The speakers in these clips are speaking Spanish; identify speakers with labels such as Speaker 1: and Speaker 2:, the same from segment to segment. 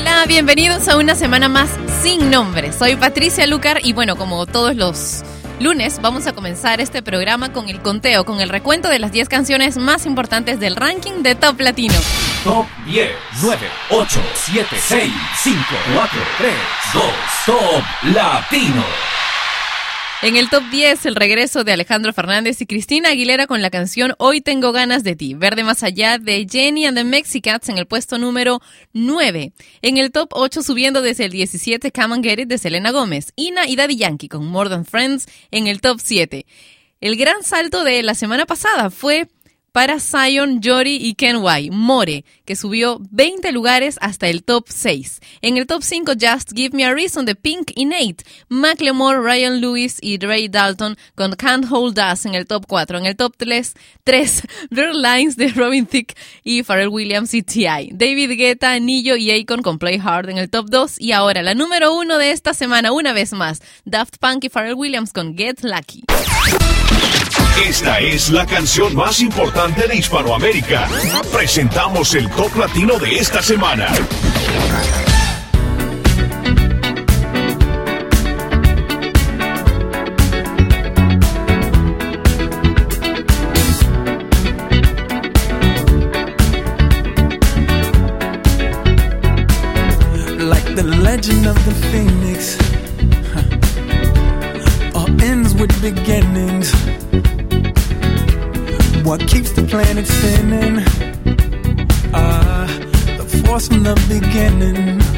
Speaker 1: Hola, bienvenidos a una semana más sin nombre. Soy Patricia Lucar y bueno, como todos los lunes, vamos a comenzar este programa con el conteo, con el recuento de las 10 canciones más importantes del ranking de Top Latino.
Speaker 2: Top 10, 9, 8, 7, 6, 5, 4, 3, 2, Top Latino.
Speaker 1: En el top 10, el regreso de Alejandro Fernández y Cristina Aguilera con la canción Hoy tengo ganas de ti. Verde más allá de Jenny and the Mexicats en el puesto número 9. En el top 8, subiendo desde el 17, Come and Get It de Selena Gómez. Ina y Daddy Yankee con More Than Friends en el top 7. El gran salto de la semana pasada fue para Zion, Jory y Ken White, More, que subió 20 lugares hasta el top 6. En el top 5, Just Give Me a Reason de Pink y Nate, Macklemore, Ryan Lewis y Dre Dalton con Can't Hold Us en el top 4. En el top 3, 3 Blur Lines de Robin Thicke y Pharrell Williams y T.I. David Guetta, Nillo y Akon con Play Hard en el top 2. Y ahora, la número 1 de esta semana, una vez más, Daft Punk y Pharrell Williams con Get Lucky.
Speaker 3: Esta es la canción más importante de Hispanoamérica. Presentamos el top latino de esta semana.
Speaker 4: Like the legend of the phoenix, all ends with beginnings. What keeps the planet spinning? Ah, the force from the beginning.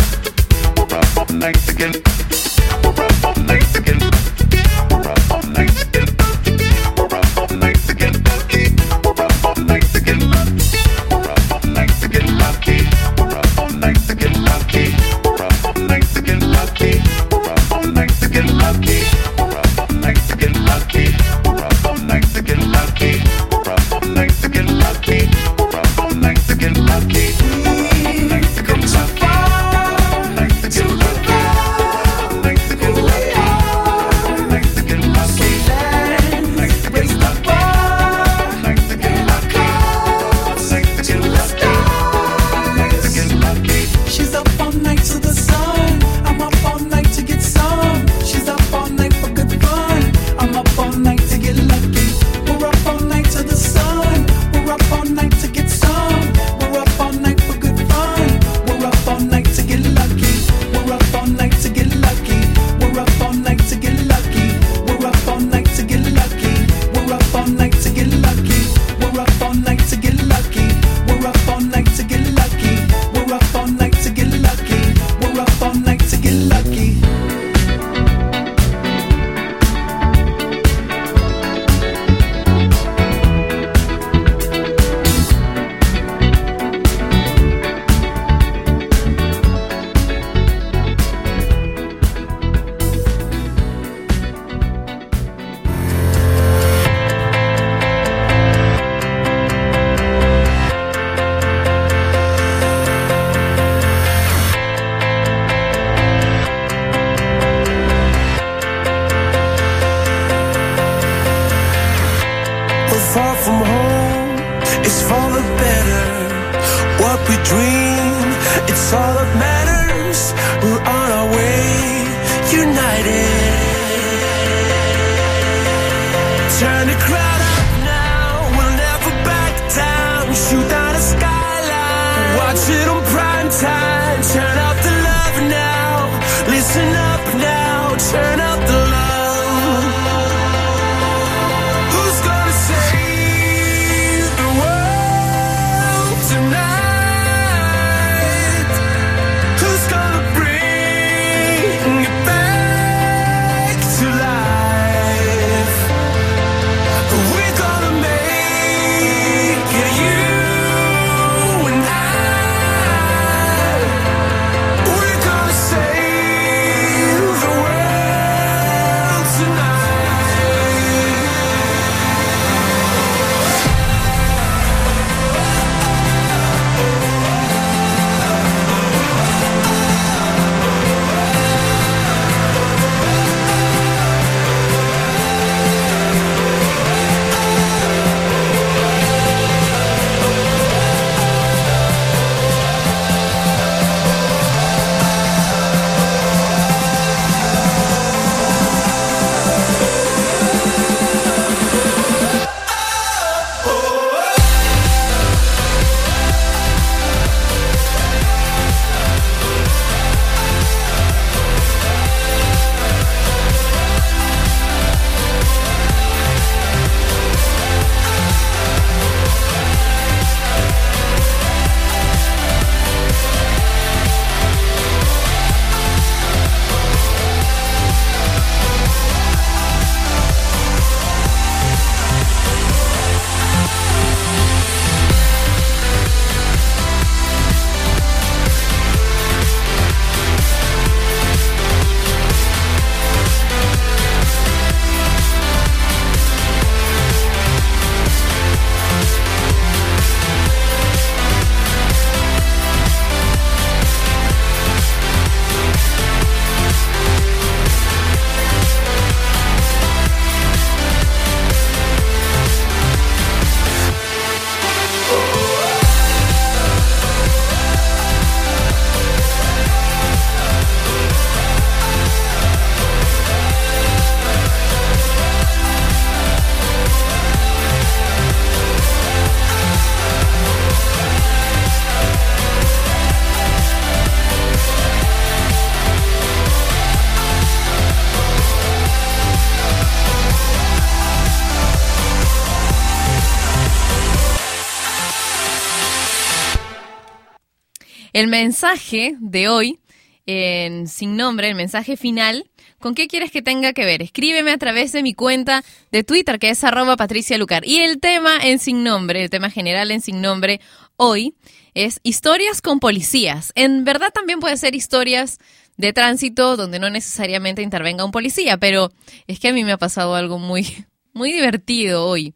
Speaker 1: El mensaje de hoy, en sin nombre, el mensaje final, ¿con qué quieres que tenga que ver? Escríbeme a través de mi cuenta de Twitter, que es arroba Patricia Lucar. Y el tema en sin nombre, el tema general en sin nombre hoy, es historias con policías. En verdad también puede ser historias de tránsito donde no necesariamente intervenga un policía, pero es que a mí me ha pasado algo muy, muy divertido hoy.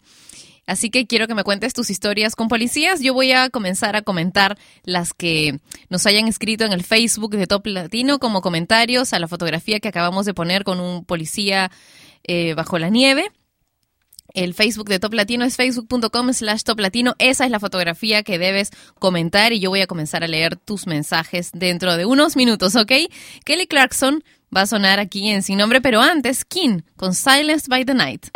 Speaker 1: Así que quiero que me cuentes tus historias con policías. Yo voy a comenzar a comentar las que nos hayan escrito en el Facebook de Top Latino como comentarios a la fotografía que acabamos de poner con un policía eh, bajo la nieve. El Facebook de Top Latino es facebook.com slash Top Latino. Esa es la fotografía que debes comentar y yo voy a comenzar a leer tus mensajes dentro de unos minutos, ¿ok? Kelly Clarkson va a sonar aquí en Sin Nombre, pero antes, King con Silence by the Night.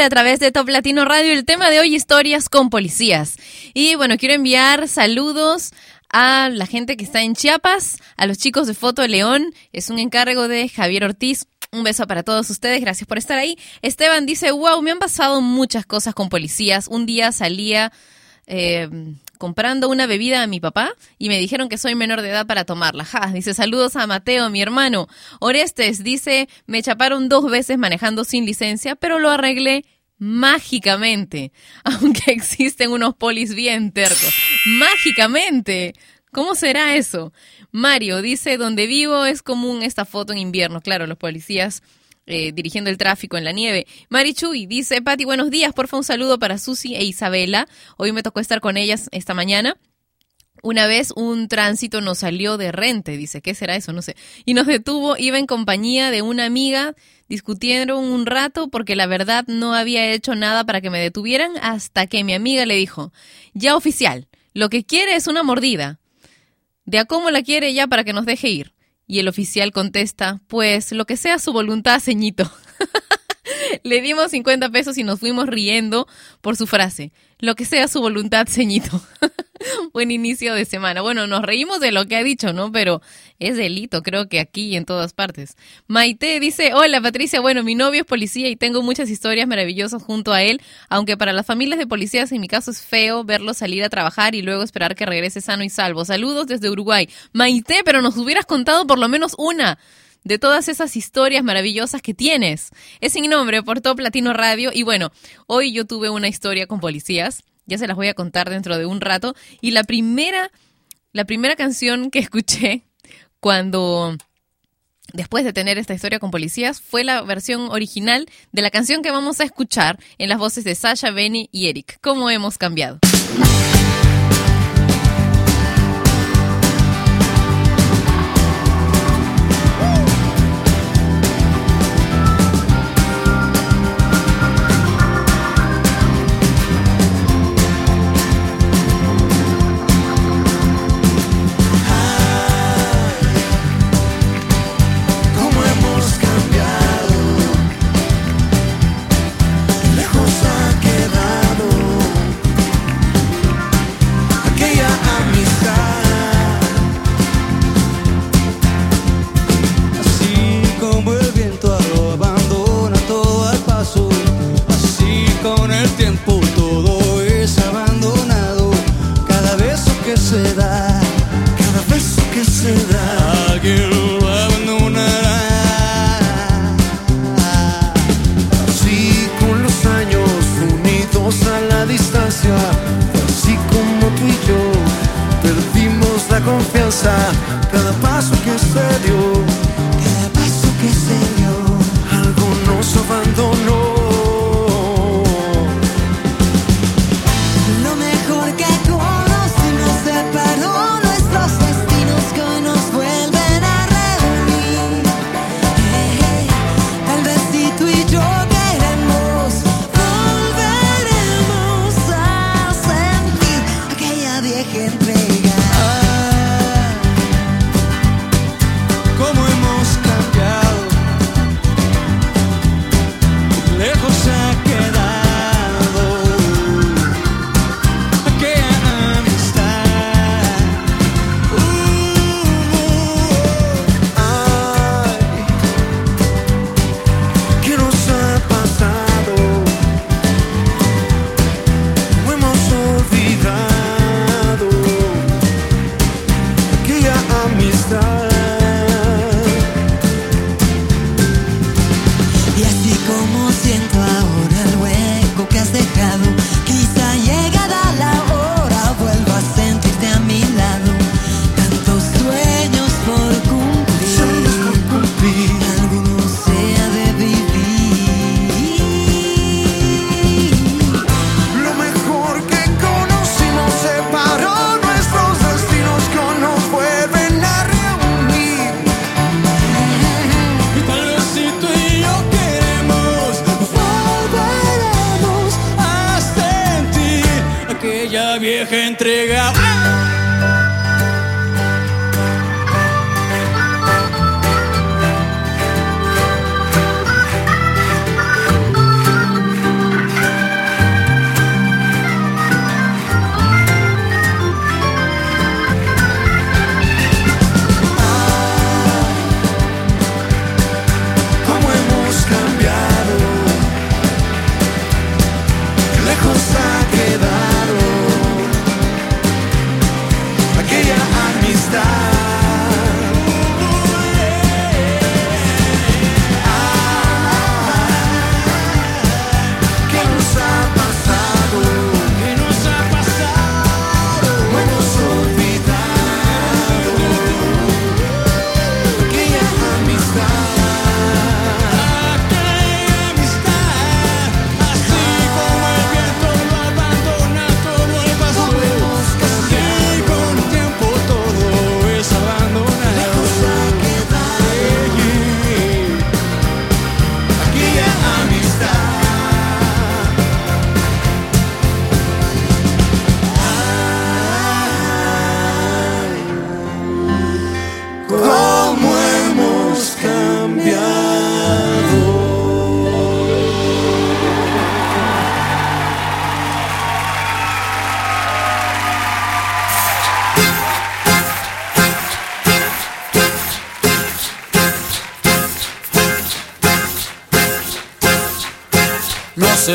Speaker 4: A
Speaker 1: través de Top Latino Radio. El tema de hoy, historias con policías. Y bueno, quiero enviar saludos a la gente que está en Chiapas, a los chicos de Foto León. Es un encargo de Javier Ortiz. Un beso para todos ustedes, gracias por estar ahí. Esteban dice, wow, me han pasado muchas cosas con policías. Un día salía eh, comprando una bebida a mi papá y me dijeron que soy menor de edad para tomarla. Ja, dice, saludos a Mateo, mi hermano. Orestes dice, me chaparon dos veces manejando sin licencia, pero lo arreglé mágicamente, aunque existen unos polis bien tercos. Mágicamente. ¿Cómo será eso? Mario dice, donde vivo es común esta foto en invierno. Claro, los policías eh, dirigiendo el tráfico en la nieve. Marichuy dice, Pati, buenos días, porfa un saludo para Susi e Isabela. Hoy me tocó estar con ellas esta mañana. Una vez un tránsito nos salió de rente, dice, ¿qué será eso? No sé. Y nos detuvo, iba en compañía de una amiga, discutieron un rato porque la verdad no había hecho nada para que me detuvieran hasta que mi amiga le dijo, ya oficial, lo que quiere es una mordida. De a cómo la quiere ya para que nos deje ir. Y el oficial contesta, pues lo que sea su voluntad, ceñito. Le dimos 50 pesos y nos fuimos riendo por su frase. Lo que sea su voluntad, ceñito. Buen inicio de semana. Bueno, nos reímos de lo que ha dicho, ¿no? Pero es delito, creo que aquí y en todas partes. Maite dice, hola Patricia, bueno, mi novio es policía y tengo muchas historias maravillosas junto a él, aunque para las familias de policías en mi caso es feo verlo salir a trabajar y luego esperar que regrese sano y salvo. Saludos desde Uruguay. Maite, pero nos hubieras contado por lo menos una
Speaker 5: de todas esas historias maravillosas que tienes. Es sin nombre por Top Latino Radio y bueno, hoy yo tuve una historia con policías, ya se las voy a contar dentro de un rato y la primera la primera canción que escuché cuando después de tener esta historia con policías, fue la versión original de la canción que vamos a escuchar en las voces de Sasha, Benny y Eric. ¿Cómo hemos cambiado?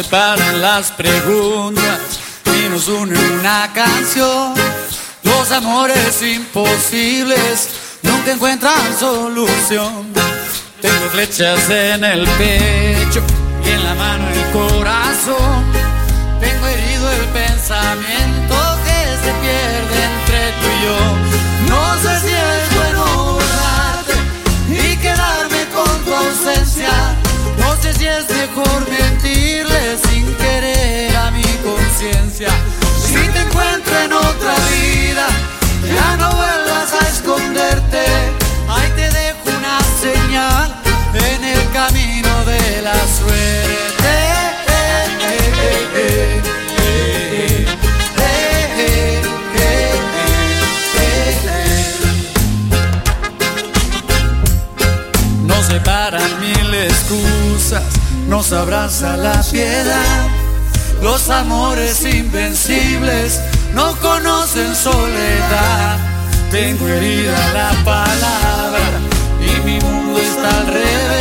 Speaker 6: separan las preguntas y nos une una canción. Los amores imposibles nunca encuentran solución. Tengo flechas en el pecho y en la mano el corazón. Tengo herido el pensamiento que se pierde entre tú y yo. Es mejor mentirle sin querer a mi conciencia. Si te encuentro en otra vida, ya no vuelvas a esconderte. Nos abraza la piedad. Los amores invencibles no conocen soledad. Tengo herida la palabra y mi mundo está al revés.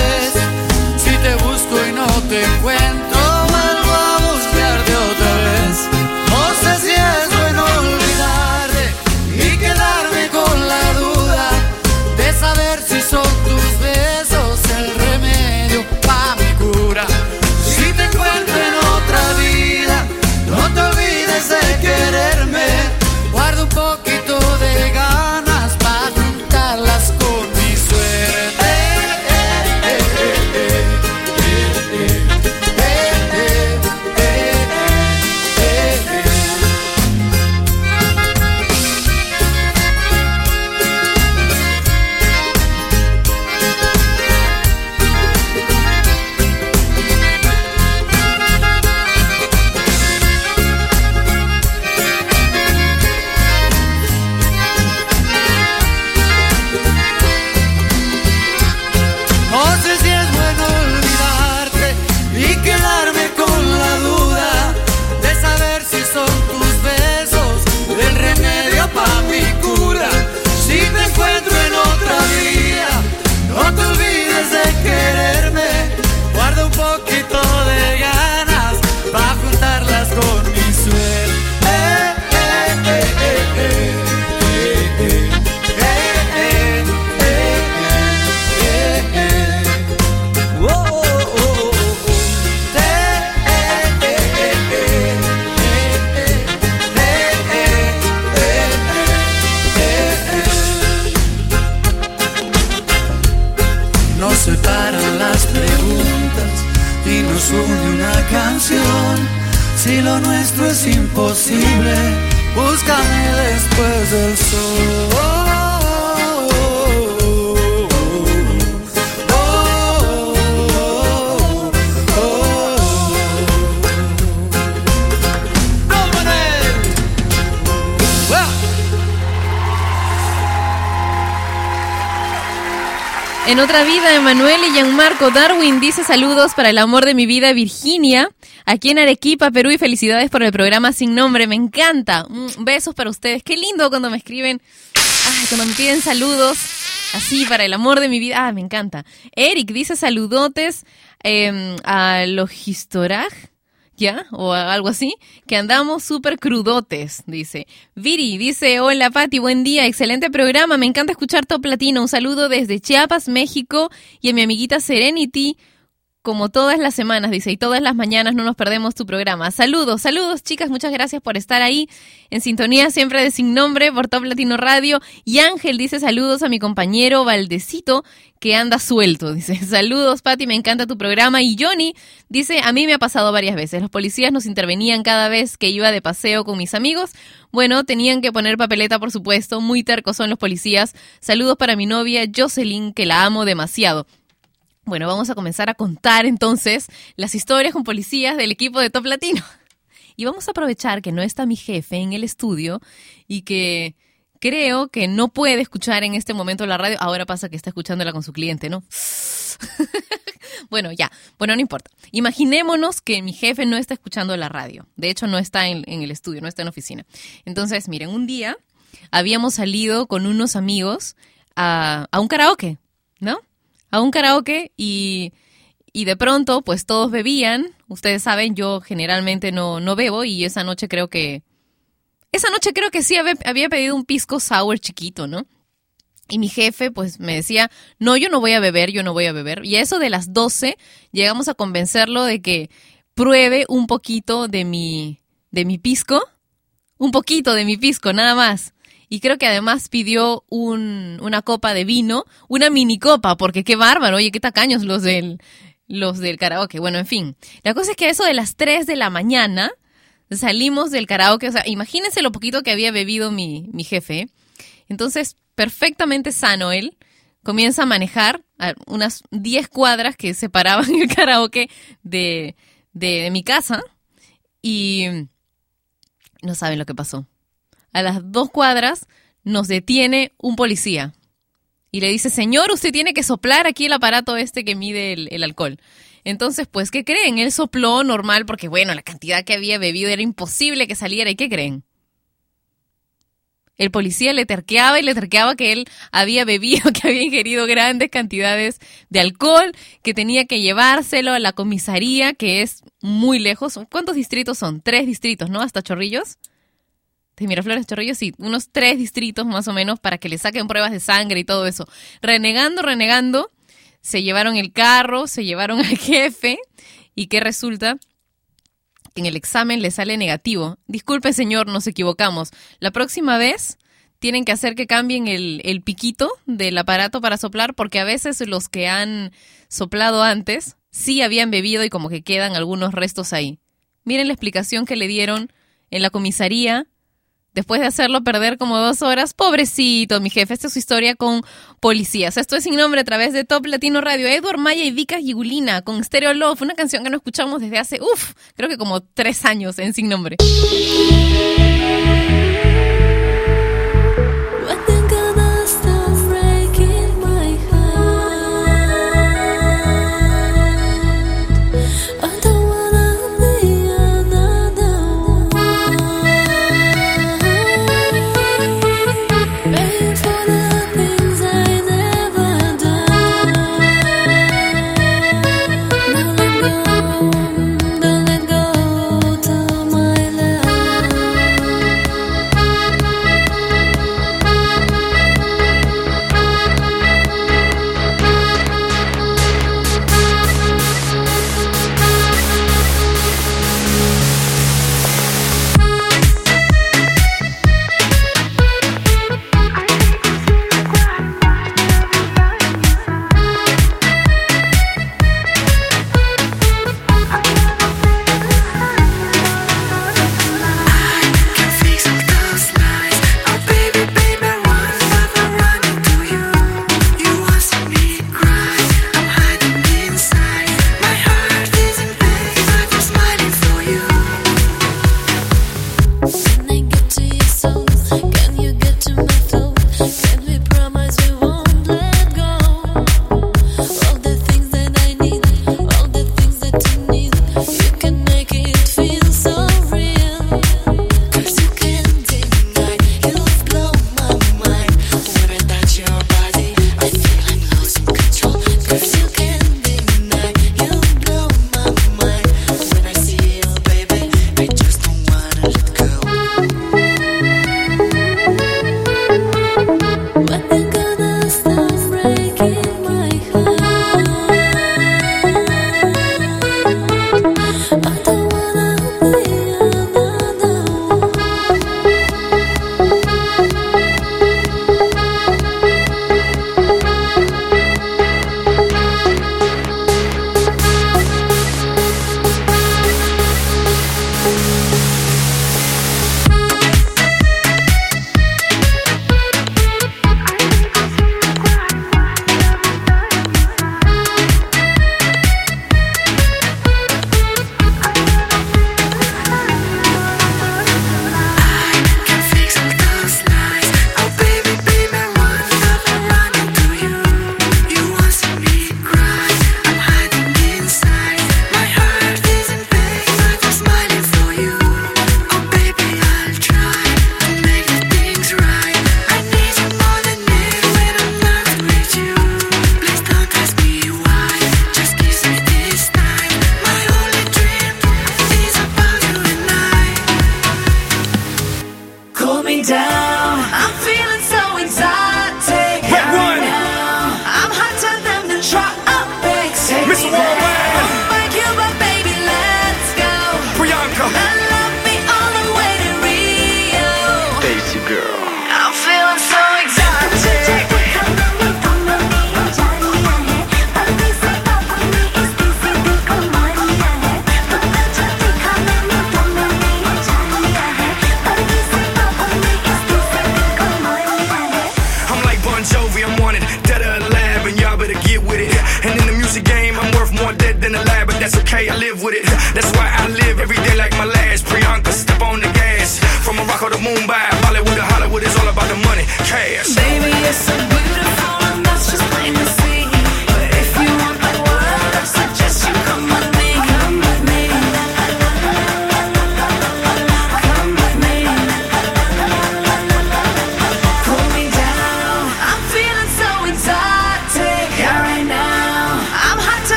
Speaker 6: Otra vida,
Speaker 1: Emanuel y Gianmarco Darwin dice saludos para el amor de mi vida, Virginia, aquí en Arequipa, Perú, y felicidades por el programa sin nombre, me encanta. Mm, Besos para ustedes, qué lindo cuando me escriben, ay, cuando me piden saludos, así, para el amor de mi vida, ah, me encanta. Eric dice saludotes eh, a Logistorag. ¿Ya? O algo así, que andamos súper crudotes, dice. Viri dice, hola Pati, buen día, excelente programa, me encanta escuchar Top Latino, un saludo desde Chiapas, México, y a mi amiguita Serenity, como todas las semanas, dice, y todas las mañanas no nos perdemos tu programa. Saludos, saludos chicas, muchas gracias por estar ahí en sintonía siempre de Sin Nombre por Top Latino Radio. Y Ángel dice saludos a mi compañero Valdecito que anda suelto, dice, saludos Pati, me encanta tu programa. Y Johnny dice, a mí me ha pasado varias veces, los policías nos intervenían cada vez que iba de paseo con mis amigos. Bueno, tenían que poner papeleta, por supuesto, muy tercos son los policías. Saludos para mi novia Jocelyn, que la amo demasiado. Bueno, vamos a comenzar a contar entonces las historias con policías del equipo de Top Latino. Y vamos a aprovechar que no está mi jefe en el estudio y que creo que no puede escuchar en este momento la radio. Ahora pasa que está escuchándola con su cliente, ¿no? bueno, ya. Bueno, no importa. Imaginémonos que mi jefe no está escuchando la radio. De hecho, no está en, el estudio, no está en la oficina. Entonces, miren, un día habíamos salido con unos amigos a, a un karaoke, ¿no? A un karaoke y, y de pronto pues todos bebían. Ustedes saben, yo generalmente no, no bebo y esa noche creo que... Esa noche creo que sí había, pedido un pisco sour chiquito, ¿no? Y mi jefe pues me decía, no, yo no voy a beber, yo no voy a beber. Y a eso de las 12 llegamos a convencerlo de que pruebe un poquito de mi, de mi pisco, un poquito de mi pisco, nada más. Y creo que además pidió un, una copa de vino, una mini copa, porque qué bárbaro, oye, qué tacaños los del, los del karaoke. Bueno, en fin. La cosa es que a eso de las 3 de la mañana salimos del karaoke. O sea, imagínense lo poquito que había bebido mi, mi jefe. Entonces, perfectamente sano él, comienza a manejar unas 10 cuadras que separaban el karaoke de, de mi casa. Y no saben lo que pasó. A las dos cuadras nos detiene un policía y le dice, señor, usted tiene que soplar aquí el aparato este que mide el, alcohol. Entonces, pues, ¿qué creen? Él sopló normal porque, bueno, la cantidad que había bebido era imposible que saliera. ¿Y qué creen? El policía le terqueaba y le terqueaba que él había bebido, que había ingerido grandes cantidades de alcohol, que tenía que llevárselo a la comisaría, que es muy lejos. ¿Cuántos distritos son? Tres distritos, ¿no? Hasta Chorrillos. De Miraflores, Chorrillos, sí, unos tres distritos más o menos para que le saquen pruebas de sangre y todo eso. Renegando, renegando, se llevaron el carro, se llevaron al jefe y ¿qué resulta? Que en el examen le sale negativo. Disculpe, señor, nos equivocamos. La próxima vez tienen que hacer que cambien el, el piquito del aparato para soplar porque a veces los que han soplado antes sí habían bebido y como que quedan algunos restos ahí. Miren la explicación que le dieron en la comisaría después de hacerlo perder como dos horas. Pobrecito, mi jefe. Esta es su historia con policías. Esto es sin nombre a través de Top Latino Radio. Edward Maya y Vika Gigulina con Stereo Love, una canción que no escuchamos desde hace, uff, creo que como tres años en sin nombre.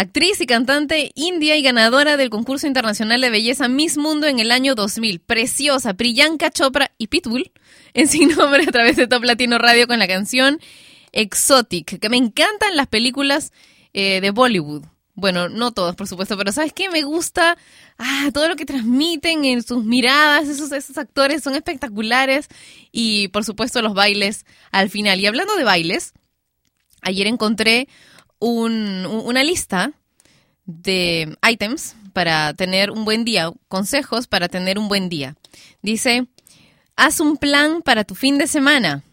Speaker 1: Actriz y cantante india y ganadora del concurso internacional de belleza Miss Mundo en el año 2000. Preciosa, Priyanka Chopra y Pitbull en sin nombre a través de Top Latino Radio con la canción Exotic, que me encantan las películas eh, de Bollywood. Bueno, no todas, por supuesto, pero ¿sabes qué? Me gusta ah, todo lo que transmiten en sus miradas, esos, esos actores son espectaculares y por supuesto los bailes al final. Y hablando de bailes, ayer encontré un- un- una lista de items para tener un buen día, consejos para tener un buen día. Dice, haz un plan para tu fin de semana,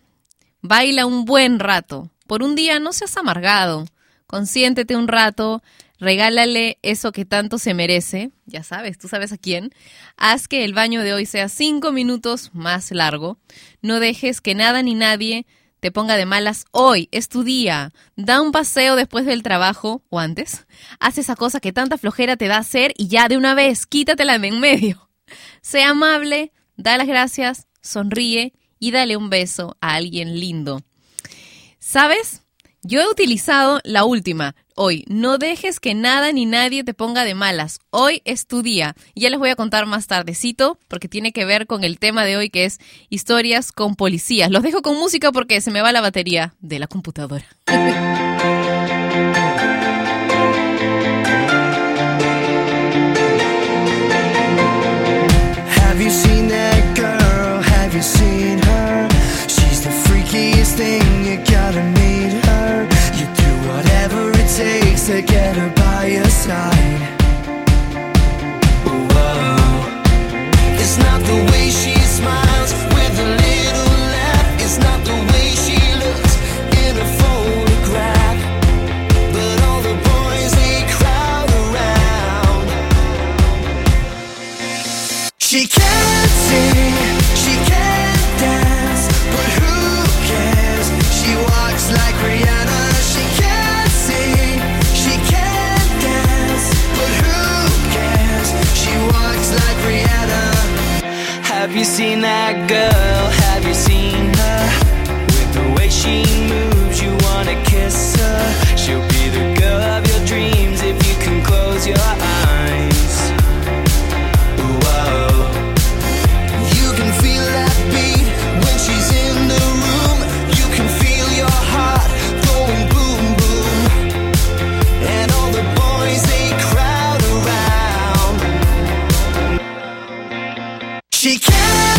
Speaker 1: baila un buen rato, por un día no seas amargado, consiéntete un rato, regálale eso que tanto se merece, ya sabes, tú sabes a quién, haz que el baño de hoy sea cinco minutos más largo, no dejes que nada ni nadie ponga de malas hoy, es tu día. Da un paseo después del trabajo o antes. Haz esa cosa que tanta flojera te da hacer y ya de una vez, quítatela de en medio. Sea amable, da las gracias, sonríe y dale un beso a alguien lindo. ¿Sabes? Yo he utilizado la última. Hoy, no dejes que nada ni nadie te ponga de malas. Hoy es tu día. Ya les voy a contar más tardecito porque tiene que ver con el tema de hoy que es historias con policías. Los dejo con música porque se me va la batería de la computadora.
Speaker 5: you seen that girl? She can't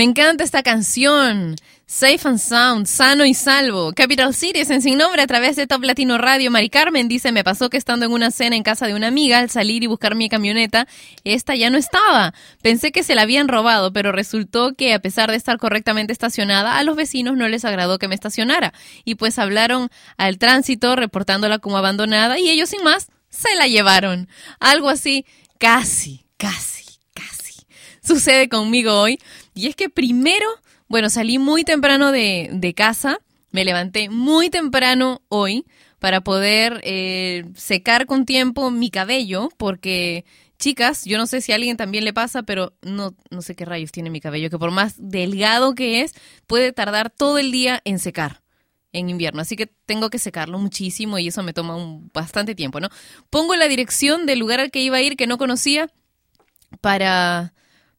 Speaker 1: Me encanta esta canción. Safe and Sound, sano y salvo. Capital Cities en sin nombre a través de Top Latino Radio. Mari Carmen dice, me pasó que estando en una cena en casa de una amiga, al salir y buscar mi camioneta, esta ya no estaba. Pensé que se la habían robado, pero resultó que a pesar de estar correctamente estacionada, a los vecinos no les agradó que me estacionara. Y pues hablaron al tránsito reportándola como abandonada y ellos sin más se la llevaron. Algo así, casi, casi, casi. Sucede conmigo hoy. Y es que primero, bueno, salí muy temprano de, de casa, me levanté muy temprano hoy para poder eh, secar con tiempo mi cabello, porque chicas, yo no sé si a alguien también le pasa, pero no, no sé qué rayos tiene mi cabello, que por más delgado que es, puede tardar todo el día en secar en invierno, así que tengo que secarlo muchísimo y eso me toma un, bastante tiempo, ¿no? Pongo la dirección del lugar al que iba a ir que no conocía para,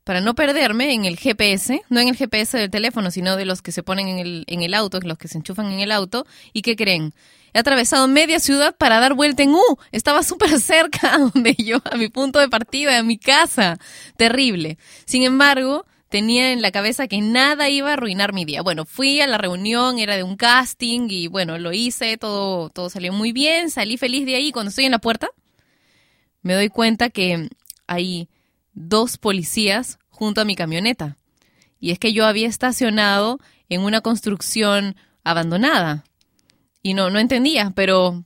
Speaker 1: para no perderme en el GPS, no en el GPS del teléfono, sino de los que se ponen en el, en el auto, los que se enchufan en el auto. ¿Y qué creen? He atravesado media ciudad para dar vuelta en U. Estaba súper cerca a donde yo, a mi punto de partida, a mi casa. Terrible. Sin embargo, tenía en la cabeza que nada iba a arruinar mi día. Bueno, fui a la reunión, era de un casting y bueno, lo hice, todo, todo salió muy bien, salí feliz de ahí. Cuando estoy en la puerta, me doy cuenta que hay dos policías junto a mi camioneta. Y es que yo había estacionado en una construcción abandonada. Y no, no entendía, pero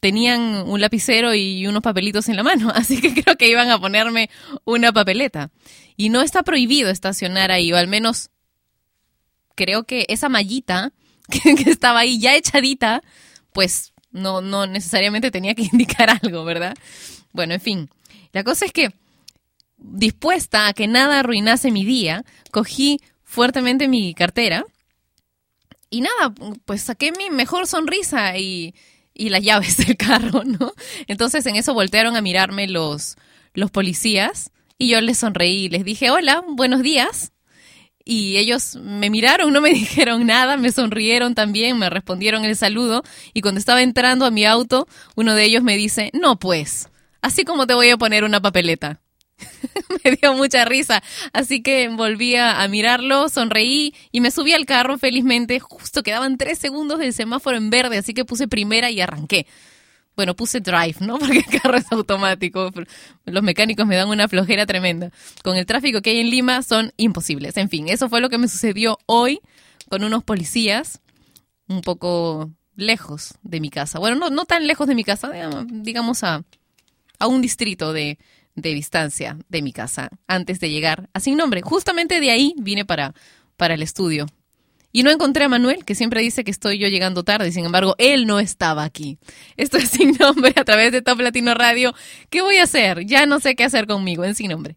Speaker 1: tenían un lapicero y unos papelitos en la mano, así que creo que iban a ponerme una papeleta. Y no está prohibido estacionar ahí, o al menos creo que esa mallita que, estaba ahí ya echadita, pues no, no necesariamente tenía que indicar algo, ¿verdad? Bueno, en fin, la cosa es que dispuesta a que nada arruinase mi día, cogí fuertemente mi cartera y nada, pues saqué mi mejor sonrisa y, y las llaves del carro, ¿no? Entonces en eso voltearon a mirarme los, los policías y yo les sonreí les dije, hola, buenos días. Y ellos me miraron, no me dijeron nada, me sonrieron también, me respondieron el saludo y cuando estaba entrando a mi auto, uno de ellos me dice, no pues, así como te voy a poner una papeleta. me dio mucha risa, así que volví a, mirarlo, sonreí y me subí al carro felizmente. Justo quedaban tres segundos del semáforo en verde, así que puse primera y arranqué. Bueno, puse drive, ¿no? Porque el carro es automático. Los mecánicos me dan una flojera tremenda. Con el tráfico que hay en Lima son imposibles. En fin, eso fue lo que me sucedió hoy con unos policías un poco lejos de mi casa. Bueno, no, no tan lejos de mi casa, digamos a, a un distrito de, de distancia de mi casa antes de llegar a Sin Nombre. Justamente de ahí vine para, para el estudio. Y no encontré a Manuel, que siempre dice que estoy yo llegando tarde, sin embargo, él no estaba aquí. Esto es Sin Nombre a través de Top Latino Radio. ¿Qué voy a hacer? Ya no sé qué hacer conmigo en Sin Nombre.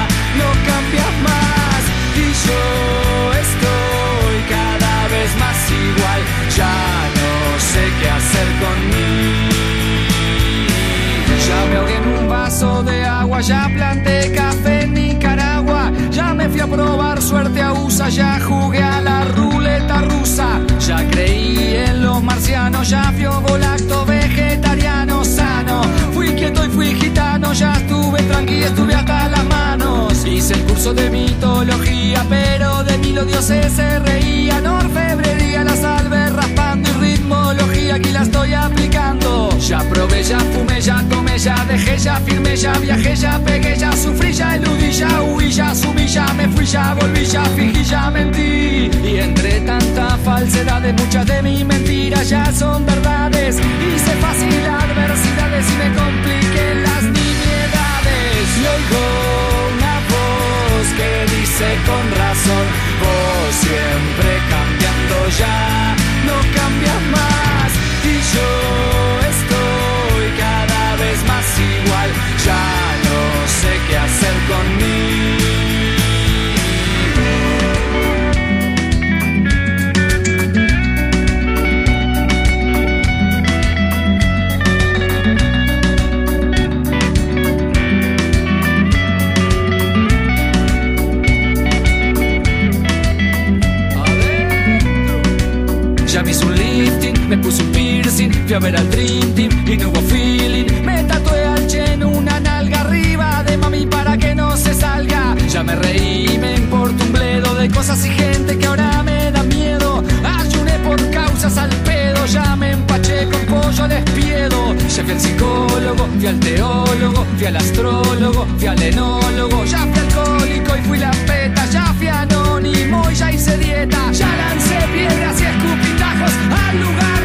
Speaker 7: Ya no sé qué hacer conmigo. Ya me ahogué en un vaso de agua, ya planté café en Nicaragua. Ya me fui a probar suerte a USA, ya
Speaker 8: jugué a la ruleta rusa. Ya creí en los marcianos, ya fui volacto vegetariano sano. Fui quieto y fui gitano, ya estuve tranquilo, estuve hasta las manos. Hice el curso de mitología, pero de mí los dioses se reían. Orfebrería, la salve raspando y ritmología, aquí la estoy aplicando. Ya probé, ya fumé, ya tomé, ya dejé, ya firmé, ya viajé, ya pegué, ya sufrí, ya eludí, ya huí, ya subí, ya me fui, ya volví, ya fingí, ya mentí. Y entre tanta falsedad muchas de mis mentiras ya son verdades. Hice fácil adversidades y me compliqué las nimiedades. Y oigo con razón, vos siempre cambiando ya, no cambias más. Y yo estoy cada vez más igual, ya no sé qué hacer. Ya puse un piercing, fui a ver al Dream Team y no hubo feeling. Me tatué al Chen una nalga arriba de mami para que no se salga. Ya me reí, me importa un bledo de cosas y gente que ahora me da miedo. Ayuné por causas al pedo, ya me empaché con pollo al espiedo. Ya fui al psicólogo, fui al teólogo, fui al astrólogo, fui al enólogo. Ya fui alcohólico y fui la peta, ya fui anónimo y ya hice dieta. Ya lancé piedras y escupitajos al lugar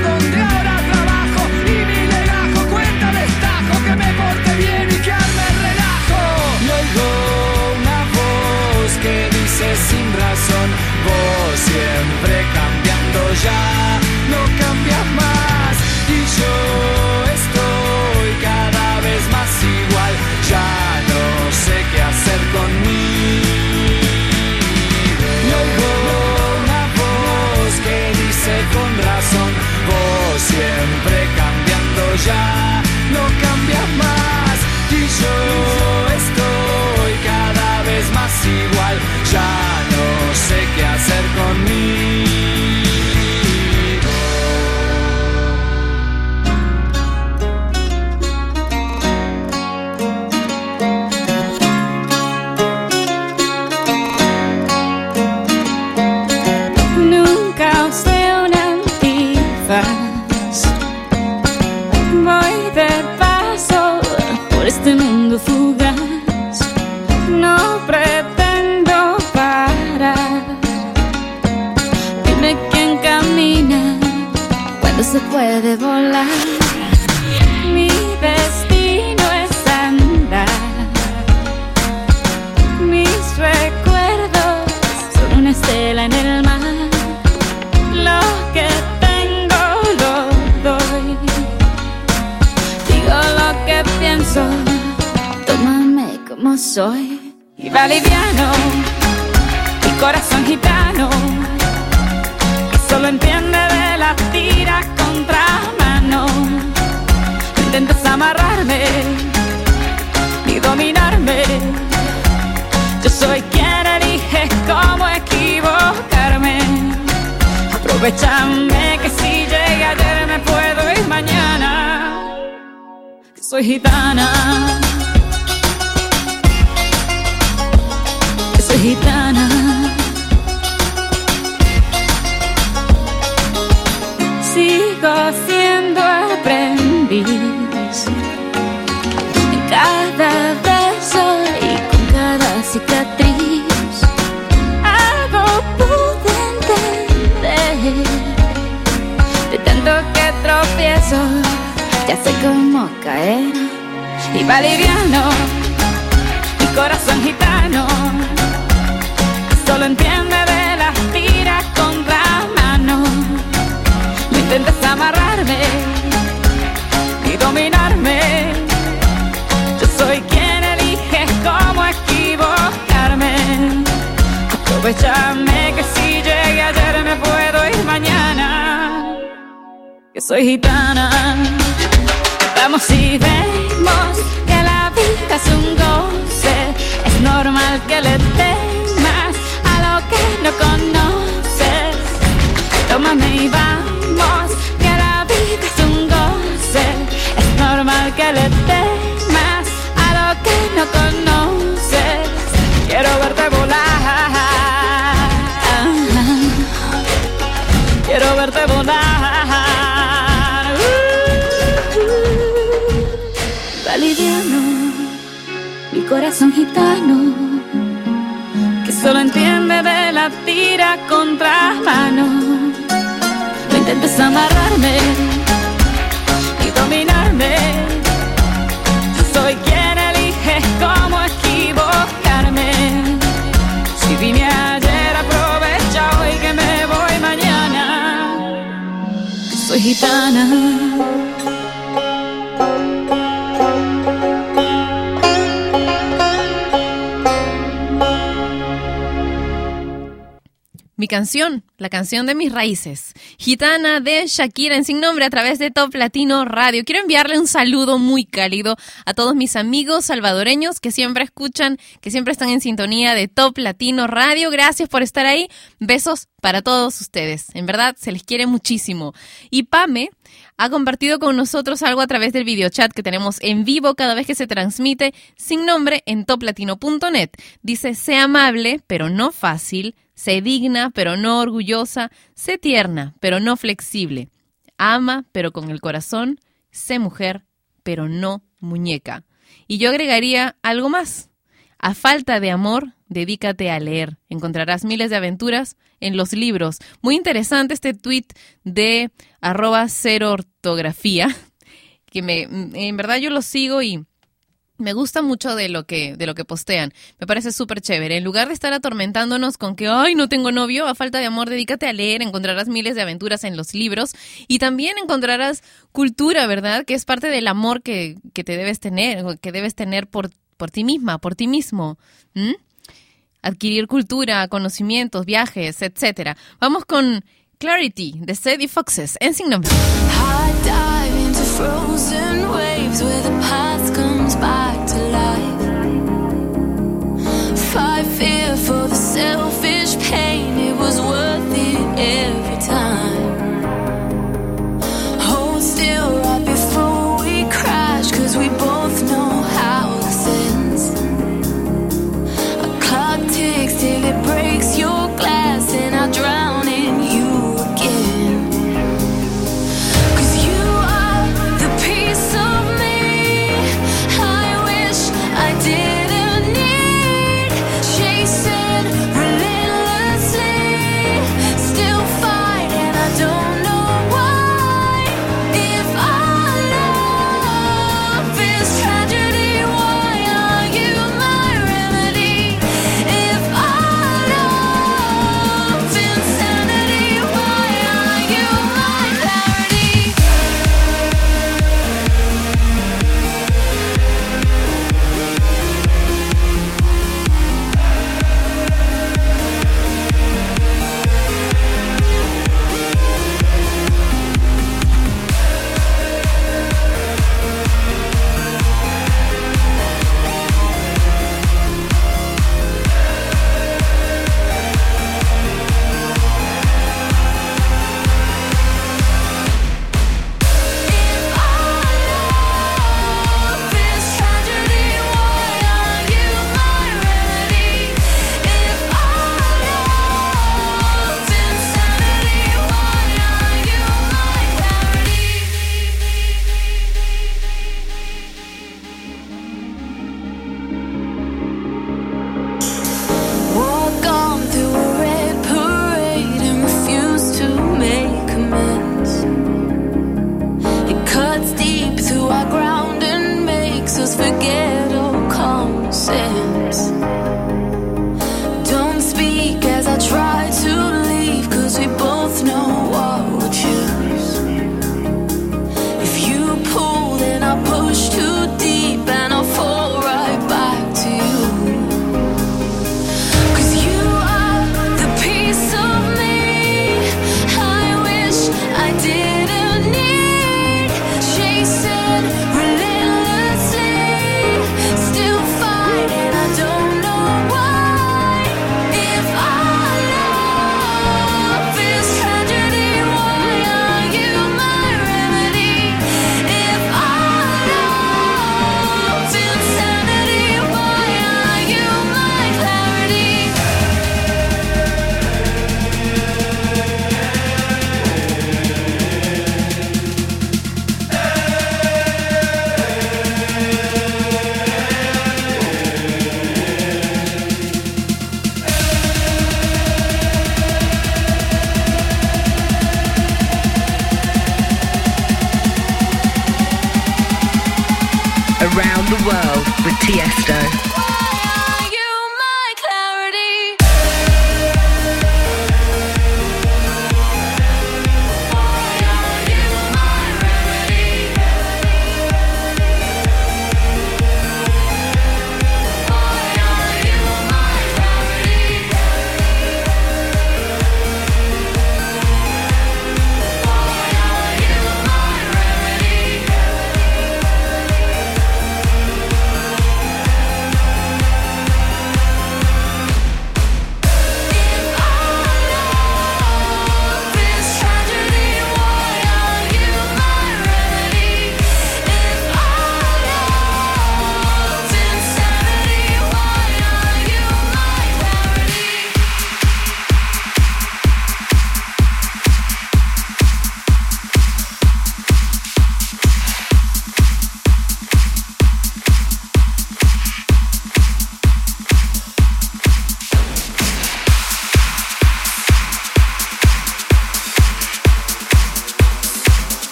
Speaker 8: vos siempre cambiando ya, no cambias más. Y yo estoy cada vez más igual, ya no sé qué hacer conmigo. Y oigo una voz que dice con razón, vos siempre cambiando ya,
Speaker 9: de mis
Speaker 1: raíces, Gitana de Shakira en Sin Nombre a través de Top Latino Radio. Quiero enviarle un saludo muy cálido a todos mis amigos salvadoreños que siempre escuchan, que siempre están en sintonía de Top Latino Radio. Gracias por estar ahí. Besos para todos ustedes. En verdad, se les quiere muchísimo. Y Pame ha compartido con nosotros algo a través del videochat que tenemos en vivo cada vez que se transmite sin nombre en toplatino.net. Dice, sé amable, pero no fácil, sé digna, pero no orgullosa, sé tierna, pero no flexible, ama, pero con el corazón, sé mujer, pero no muñeca. Y yo agregaría algo más. A falta de amor, dedícate a leer. Encontrarás miles de aventuras en los libros. Muy interesante este tweet de arroba cero ortografía, que me, en verdad yo lo sigo y me gusta mucho de lo que, de lo que postean. Me parece súper chévere. En lugar de estar atormentándonos con que, ay, no tengo novio, a falta de amor, dedícate a leer, encontrarás miles de aventuras en los libros y también encontrarás cultura, ¿verdad? Que es parte del amor que, que te debes tener, que debes tener por, por ti misma, por ti mismo. Adquirir cultura, conocimientos, viajes, etcétera. Vamos con Clarity de Sadie Foxes en Sin.
Speaker 10: selfish pain.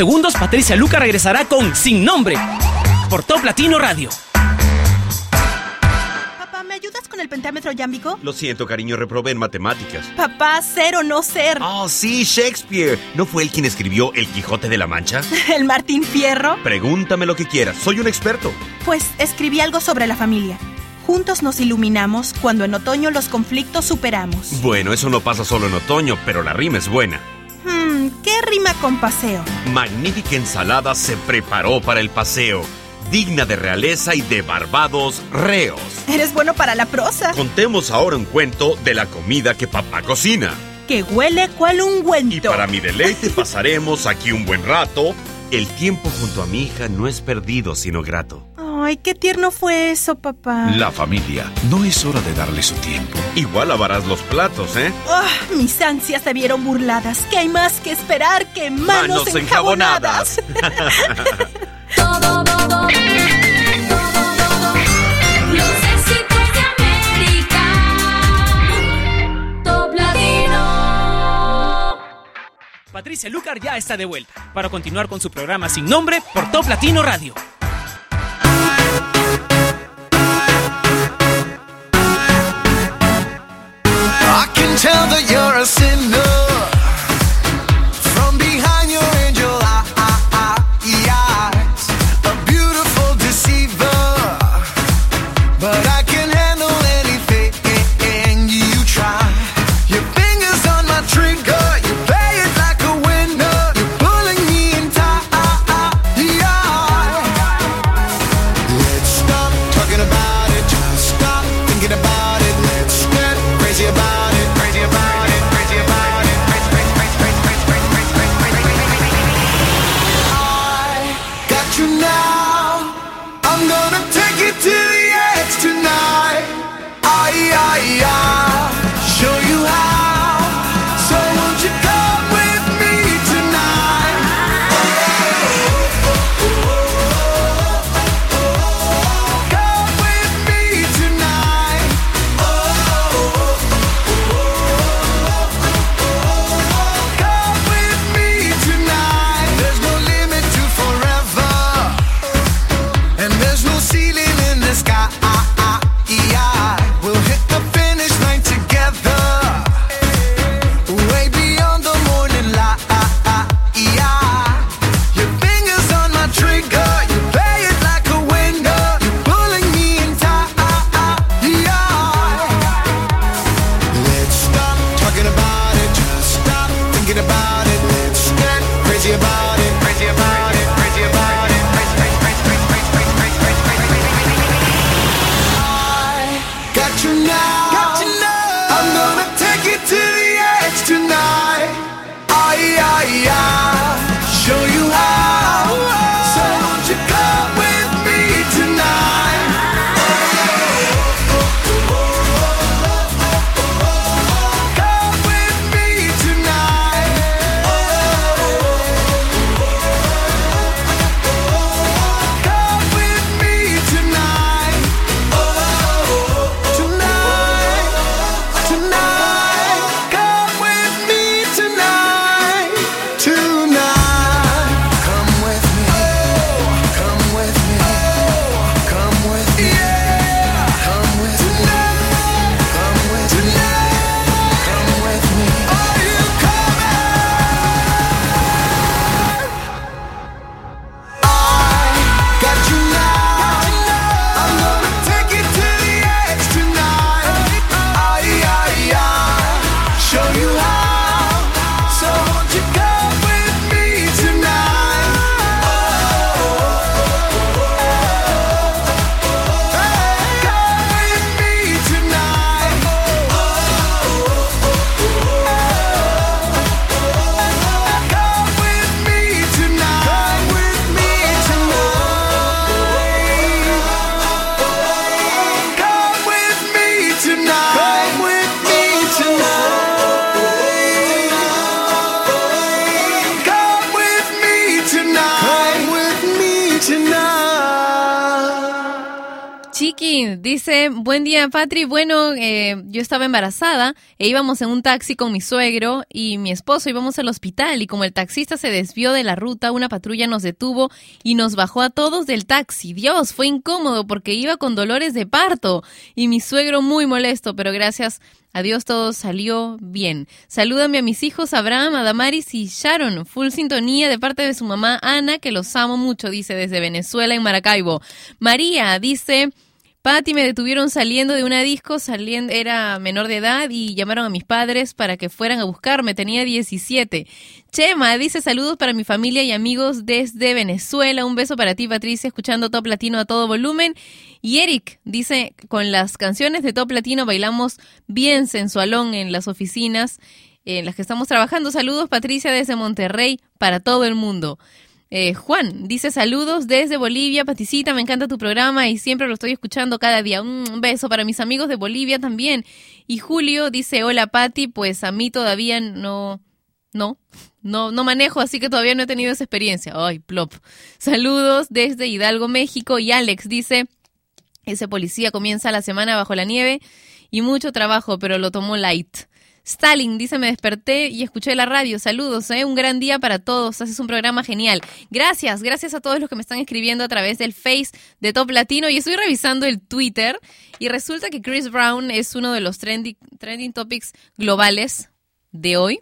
Speaker 11: Segundos Patricia Luca regresará con Sin Nombre por Top Latino Radio.
Speaker 12: Papá, ¿me ayudas con el pentámetro yámbico?
Speaker 13: Lo siento, cariño, reprobé en matemáticas.
Speaker 12: Papá, ser o no ser.
Speaker 13: Oh, sí, Shakespeare. ¿No fue él quien escribió El Quijote de la Mancha?
Speaker 12: ¿El Martín Fierro?
Speaker 13: Pregúntame lo que quieras, soy un experto.
Speaker 12: Pues escribí algo sobre la familia. Juntos nos iluminamos cuando en otoño los conflictos superamos.
Speaker 13: Bueno, eso no pasa solo en otoño, pero la rima es buena.
Speaker 12: Hmm, ¿qué rima con paseo?
Speaker 13: Magnífica ensalada se preparó para el paseo, digna de realeza y de barbados reos.
Speaker 12: Eres bueno para la prosa.
Speaker 13: Contemos ahora un cuento de la comida que papá cocina.
Speaker 12: Que huele cual un ungüento.
Speaker 13: Y para mi deleite pasaremos aquí un buen rato. El tiempo junto a mi hija no es perdido, sino grato.
Speaker 12: Ay, qué tierno fue eso, papá.
Speaker 14: La familia, no es hora de darle su tiempo.
Speaker 13: Igual lavarás los platos, ¿eh?
Speaker 12: Ah, mis ansias se vieron burladas. ¿Qué hay más que esperar que manos,
Speaker 13: Manos enjabonadas.
Speaker 10: Los éxitos de América. Top Latino.
Speaker 11: Patricia Lucar ya está de vuelta para continuar con su programa Sin Nombre por Top Latino Radio.
Speaker 5: Can tell that you're a sinner
Speaker 1: Patri, bueno, eh, yo estaba embarazada e íbamos en un taxi con mi suegro y mi esposo, íbamos al hospital y como el taxista se desvió de la ruta, una patrulla nos detuvo y nos bajó a todos del taxi. Dios, fue incómodo porque iba con dolores de parto y mi suegro muy molesto, pero gracias a Dios todo salió bien. Salúdame a mis hijos Abraham, Adamaris y Sharon. Full sintonía de parte de su mamá Ana, que los amo mucho, dice desde Venezuela en Maracaibo. María dice... Patti me detuvieron saliendo de una disco, saliendo, era menor de edad y llamaron a mis padres para que fueran a buscarme, tenía 17. Chema dice saludos para mi familia y amigos desde Venezuela, un beso para ti Patricia, escuchando Top Latino a todo volumen. Y Eric dice, con las canciones de Top Latino bailamos bien sensualón en las oficinas en las que estamos trabajando. Saludos Patricia desde Monterrey para todo el mundo. Eh, Juan dice saludos desde Bolivia, Paticita, me encanta tu programa y siempre lo estoy escuchando cada día. Un beso para mis amigos de Bolivia también. Y Julio dice, hola Pati, pues a mí todavía no, no, no, no manejo, así que todavía no he tenido esa experiencia. Ay, plop. Saludos desde Hidalgo, México. Y Alex dice, ese policía comienza la semana bajo la nieve y mucho trabajo, pero lo tomó light. Stalin dice, me desperté y escuché la radio. Saludos, ¿eh? un gran día para todos. Haces un programa genial. Gracias, gracias a todos los que me están escribiendo a través del Face de Top Latino. Y estoy revisando el Twitter y resulta que Chris Brown es uno de los trending, topics globales de hoy.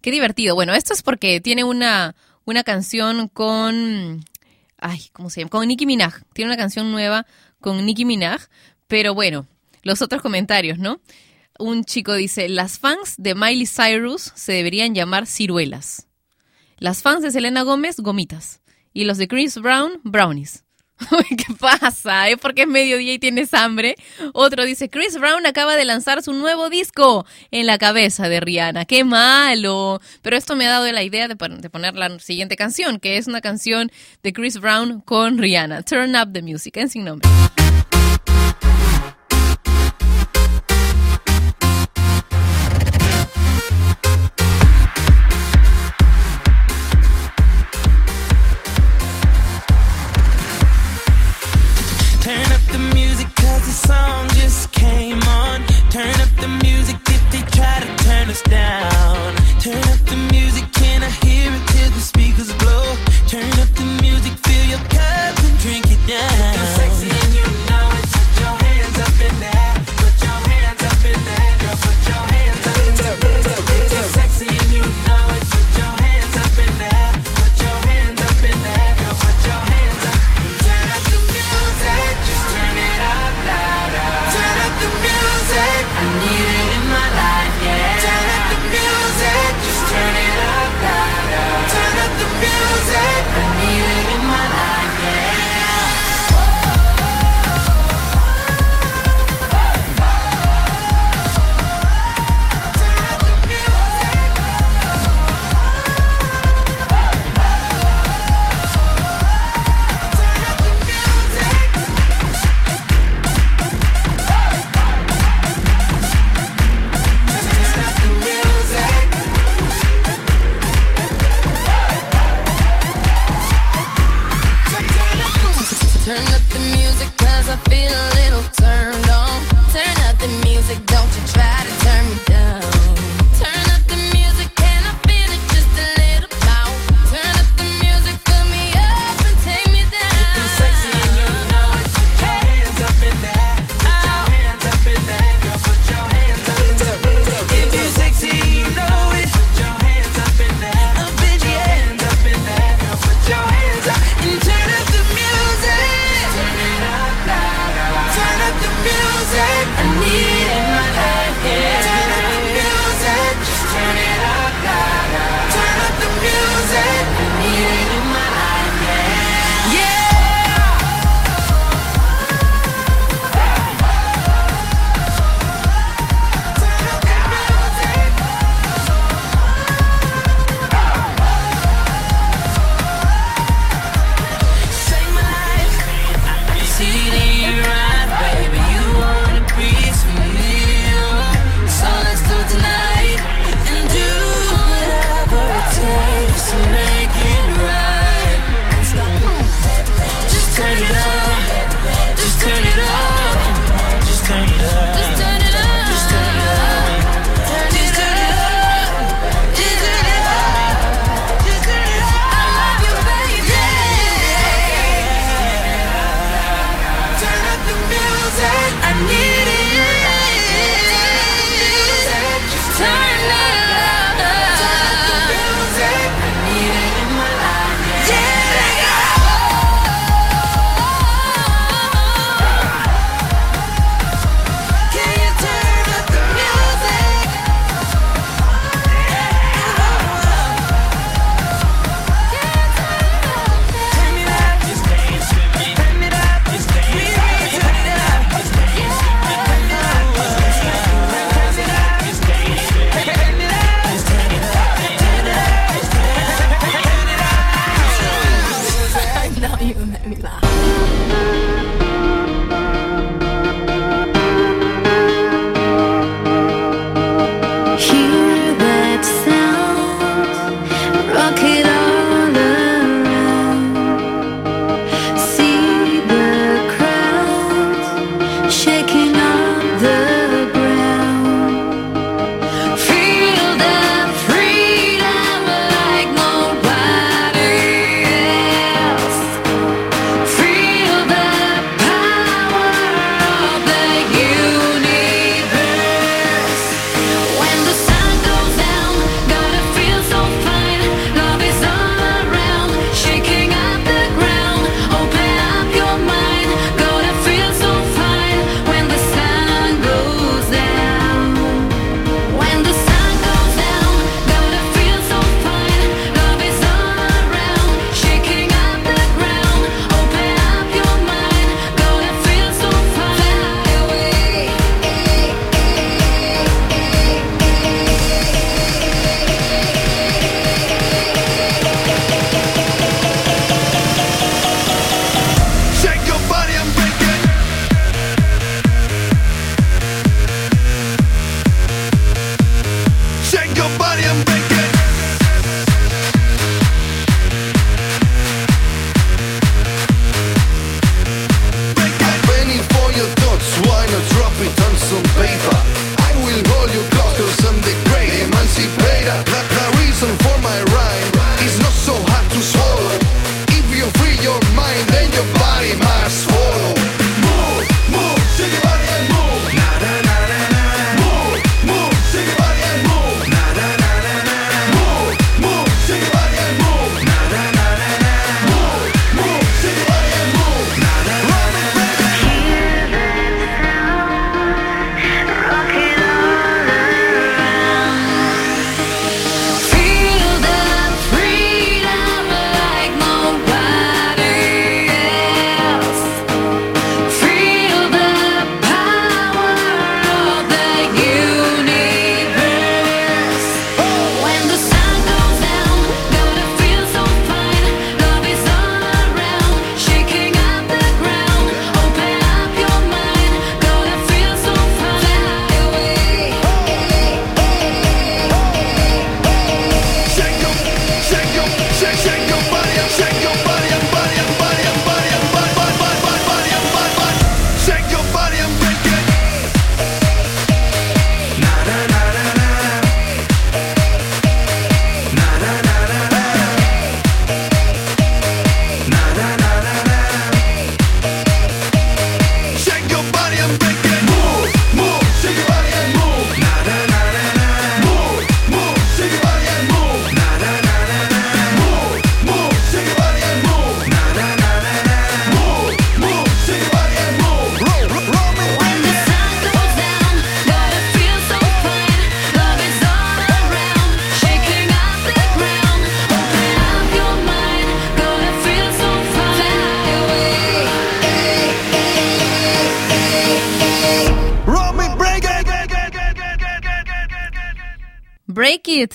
Speaker 1: Qué divertido. Bueno, esto es porque tiene una, una canción con... Ay, ¿cómo se llama? Con Nicki Minaj. Tiene una canción nueva con Nicki Minaj. Pero bueno, los otros comentarios, ¿no? Un chico dice, las fans de Miley Cyrus se deberían llamar ciruelas. Las fans de Selena Gómez, gomitas. Y los de Chris Brown, brownies. ¿Qué pasa? ¿Es porque es mediodía y tienes hambre? Otro dice, Chris Brown acaba de lanzar su nuevo disco en la cabeza de Rihanna. ¡Qué malo! Pero esto me ha dado la idea de, de poner la siguiente canción, que es una canción de Chris Brown con Rihanna. Turn Up the Music, en sin nombre.
Speaker 4: Us down. Turn up the music, can I hear it till the speakers blow?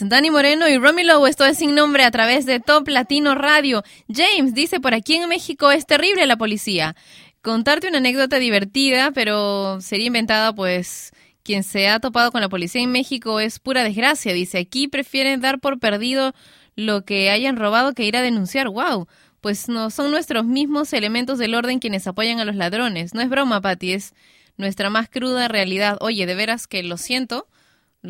Speaker 1: Dani Moreno y Romy Lowe, esto es sin nombre a través de Top Latino Radio. James dice, por aquí en México es terrible la policía. Contarte una anécdota divertida, pero sería inventada pues... Quien se ha topado con la policía en México es pura desgracia, dice. Aquí prefieren dar por perdido lo que hayan robado que ir a denunciar. ¡Wow! Pues no son nuestros mismos elementos del orden quienes apoyan a los ladrones. No es broma, Pati, es nuestra más cruda realidad. Oye, de veras que lo siento,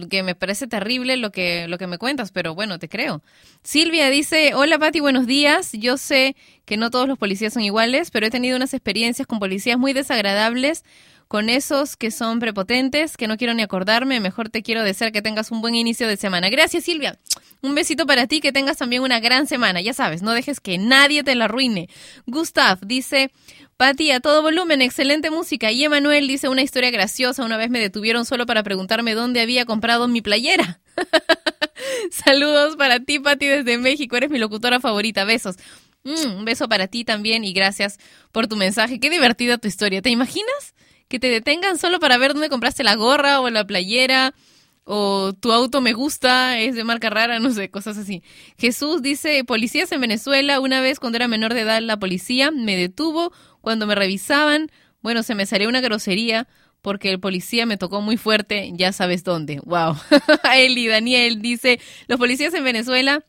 Speaker 1: que me parece terrible lo que, lo que me cuentas, pero bueno, te creo. Silvia dice, hola Pati, buenos días. Yo sé que no todos los policías son iguales, pero he tenido unas experiencias con policías muy desagradables, con esos que son prepotentes, que no quiero ni acordarme. Mejor te quiero desear que tengas un buen inicio de semana. Gracias Silvia. Un besito para ti, que tengas también una gran semana. Ya sabes, no dejes que nadie te la arruine. Gustav dice, Pati, a todo volumen, excelente música. Y Emanuel dice una historia graciosa. Una vez me detuvieron solo para preguntarme dónde había comprado mi playera. Saludos para ti, Pati, desde México. Eres mi locutora favorita. Besos. Mm, un beso para ti también y gracias por tu mensaje. Qué divertida tu historia. ¿Te imaginas? Que te detengan solo para ver dónde compraste la gorra o la playera o tu auto me gusta, es de marca rara, no sé, cosas así. Jesús dice, policías en Venezuela, una vez cuando era menor de edad la policía me detuvo cuando me revisaban, bueno, se me salió una grosería porque el policía me tocó muy fuerte, ya sabes dónde. Wow. Eli Daniel dice, los policías en Venezuela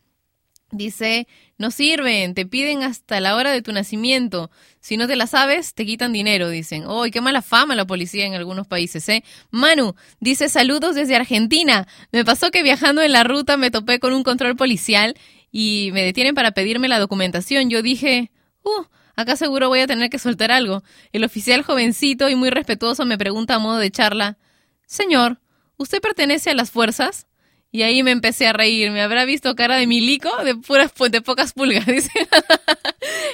Speaker 1: Dice, no sirven, te piden hasta la hora de tu nacimiento. Si no te la sabes, te quitan dinero, dicen. ¡Ay, qué mala fama la policía en algunos países, eh! Manu dice, saludos desde Argentina. Me pasó que viajando en la ruta me topé con un control policial y me detienen para pedirme la documentación. Yo dije, uh, acá seguro voy a tener que soltar algo. El oficial jovencito y muy respetuoso me pregunta a modo de charla, Señor, ¿usted pertenece a las fuerzas? Y ahí me empecé a reír. ¿Me habrá visto cara de milico? De puras de pocas pulgas, dice.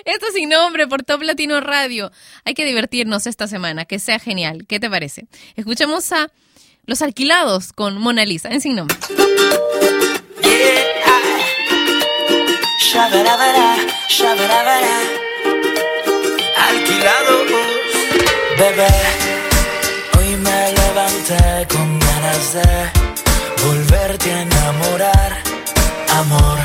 Speaker 1: Esto sin nombre por Top Latino Radio. Hay que divertirnos esta semana, que sea genial. ¿Qué te parece? Escuchemos a Los Alquilados con Mona Lisa en sin nombre.
Speaker 15: Alquilados, bebé. Hoy me levanté con ganas de volverte a enamorar, amor.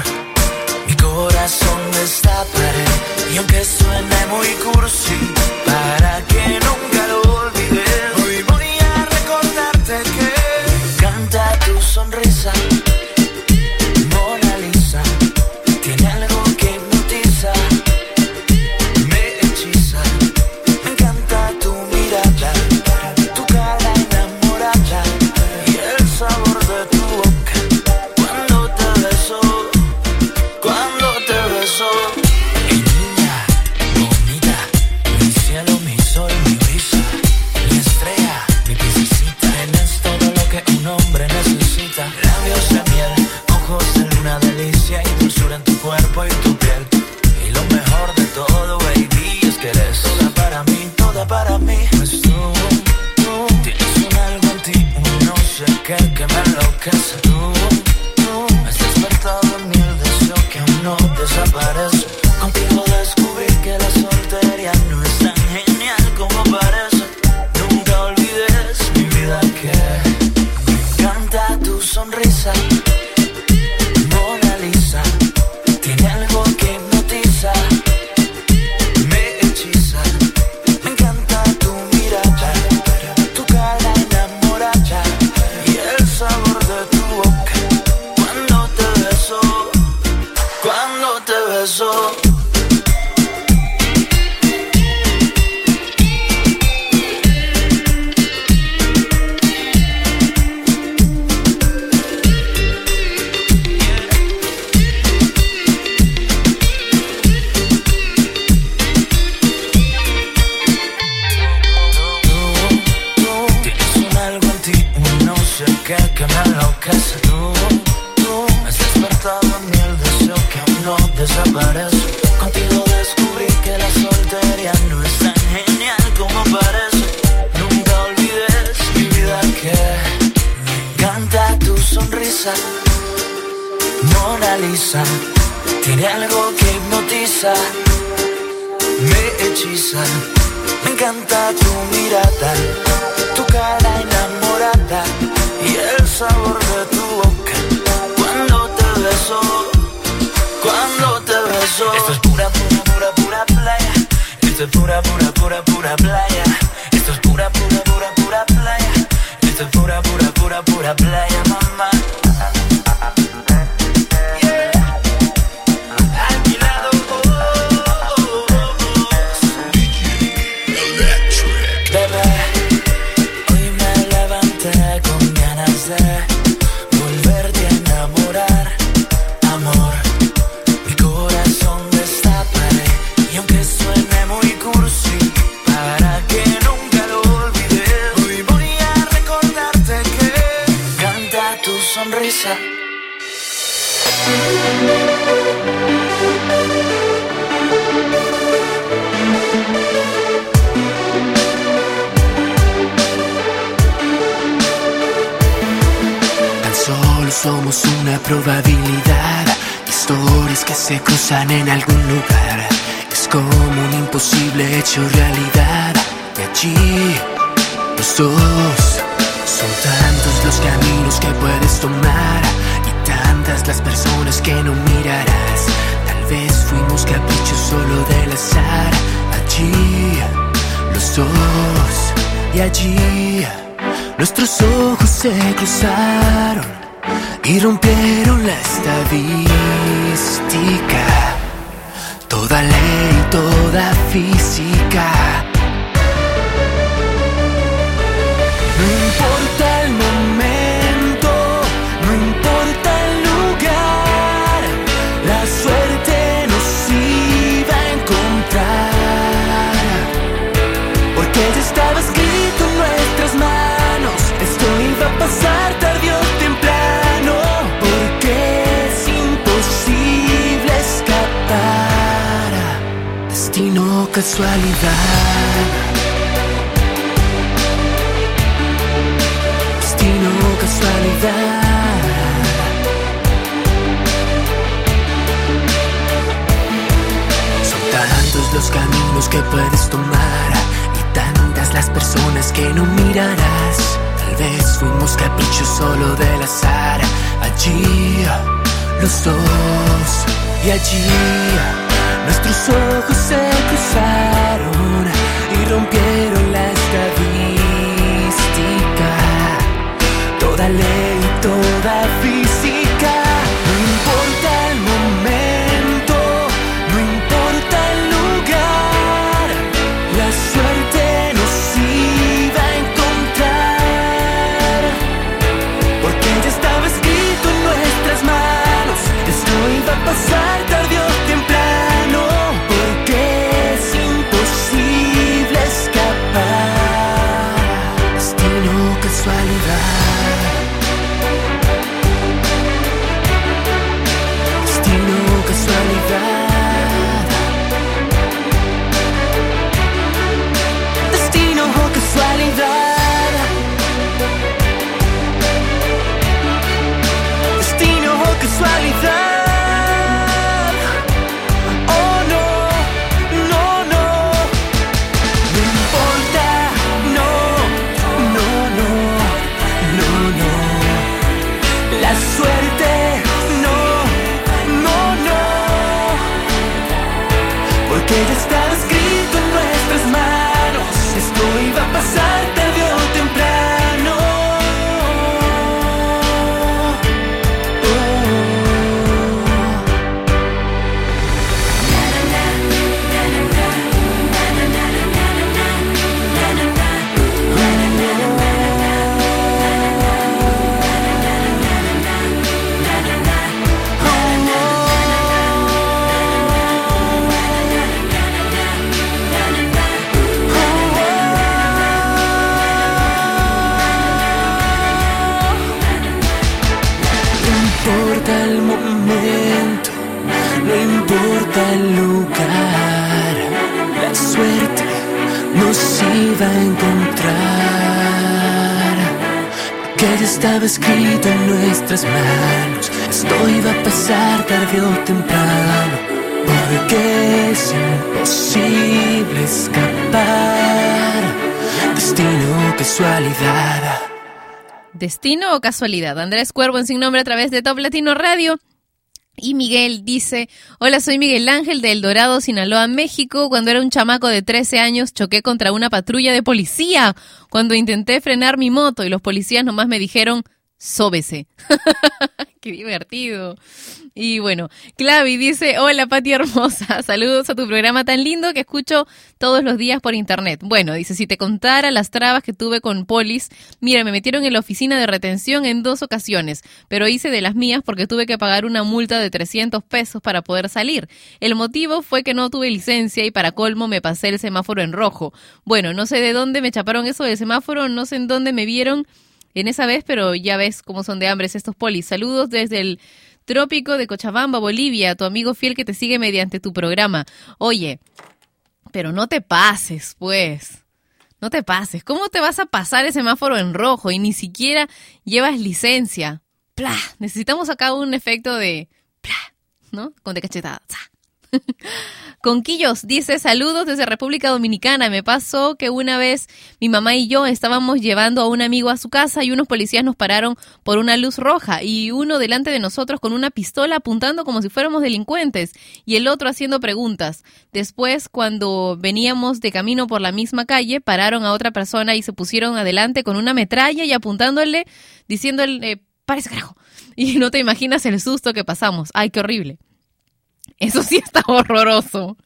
Speaker 15: Mi corazón destaparé y aunque suene muy cursi, para que nunca lo olvides, hoy voy a recordarte que me encanta tu sonrisa.
Speaker 16: Son tantos los caminos que puedes tomar. Y tantas las personas que no mirarás. Tal vez fuimos caprichos solo del azar. Allí, los dos. Y allí, nuestros ojos se cruzaron y rompieron la estadística. Toda ley, toda física. Casualidad. Destino casualidad. Son tantos los caminos que puedes tomar y tantas las personas que no mirarás. Tal vez fuimos caprichos solo del azar. Allí, los dos, y allí, nuestros ojos se cruzaron y rompieron la estadística. Toda ley, toda física. Estaba escrito en nuestras manos, esto iba a pasar tarde o temprano, porque es imposible escapar. Destino o casualidad. Destino o casualidad.
Speaker 1: Andrés Cuervo en Sin Nombre a través de Top Latino Radio. Y Miguel dice, hola, soy Miguel Ángel de El Dorado, Sinaloa, México. Cuando era un chamaco de 13 años choqué contra una patrulla de policía cuando intenté frenar mi moto y los policías nomás me dijeron, sóbese. Qué divertido. Y bueno, Clavi dice, hola Pati hermosa, saludos a tu programa tan lindo que escucho todos los días por internet. Bueno, dice, si te contara las trabas que tuve con polis, mira, me metieron en la oficina de retención en dos ocasiones, pero hice de las mías porque tuve que pagar una multa de 300 pesos para poder salir. El motivo fue que no tuve licencia y para colmo me pasé el semáforo en rojo. Bueno, no sé de dónde me chaparon eso del semáforo, no sé en dónde me vieron en esa vez, pero ya ves cómo son de hambres estos polis. Saludos desde el Trópico de Cochabamba, Bolivia, tu amigo fiel que te sigue mediante tu programa. Oye, pero no te pases, pues. No te pases. ¿Cómo te vas a pasar el semáforo en rojo y ni siquiera llevas licencia? ¡Pla! Necesitamos acá un efecto de... ¡Pla! ¿No? Con de cachetada. ¡Za! Conquillos dice saludos desde República Dominicana. Me pasó que una vez mi mamá y yo estábamos llevando a un amigo a su casa y unos policías nos pararon por una luz roja y uno delante de nosotros con una pistola apuntando como si fuéramos delincuentes y el otro haciendo preguntas. Después, cuando veníamos de camino por la misma calle, pararon a otra persona y se pusieron adelante con una metralla y apuntándole, diciéndole, parece carajo. Y no te imaginas el susto que pasamos. Ay, qué horrible. Eso sí está horroroso.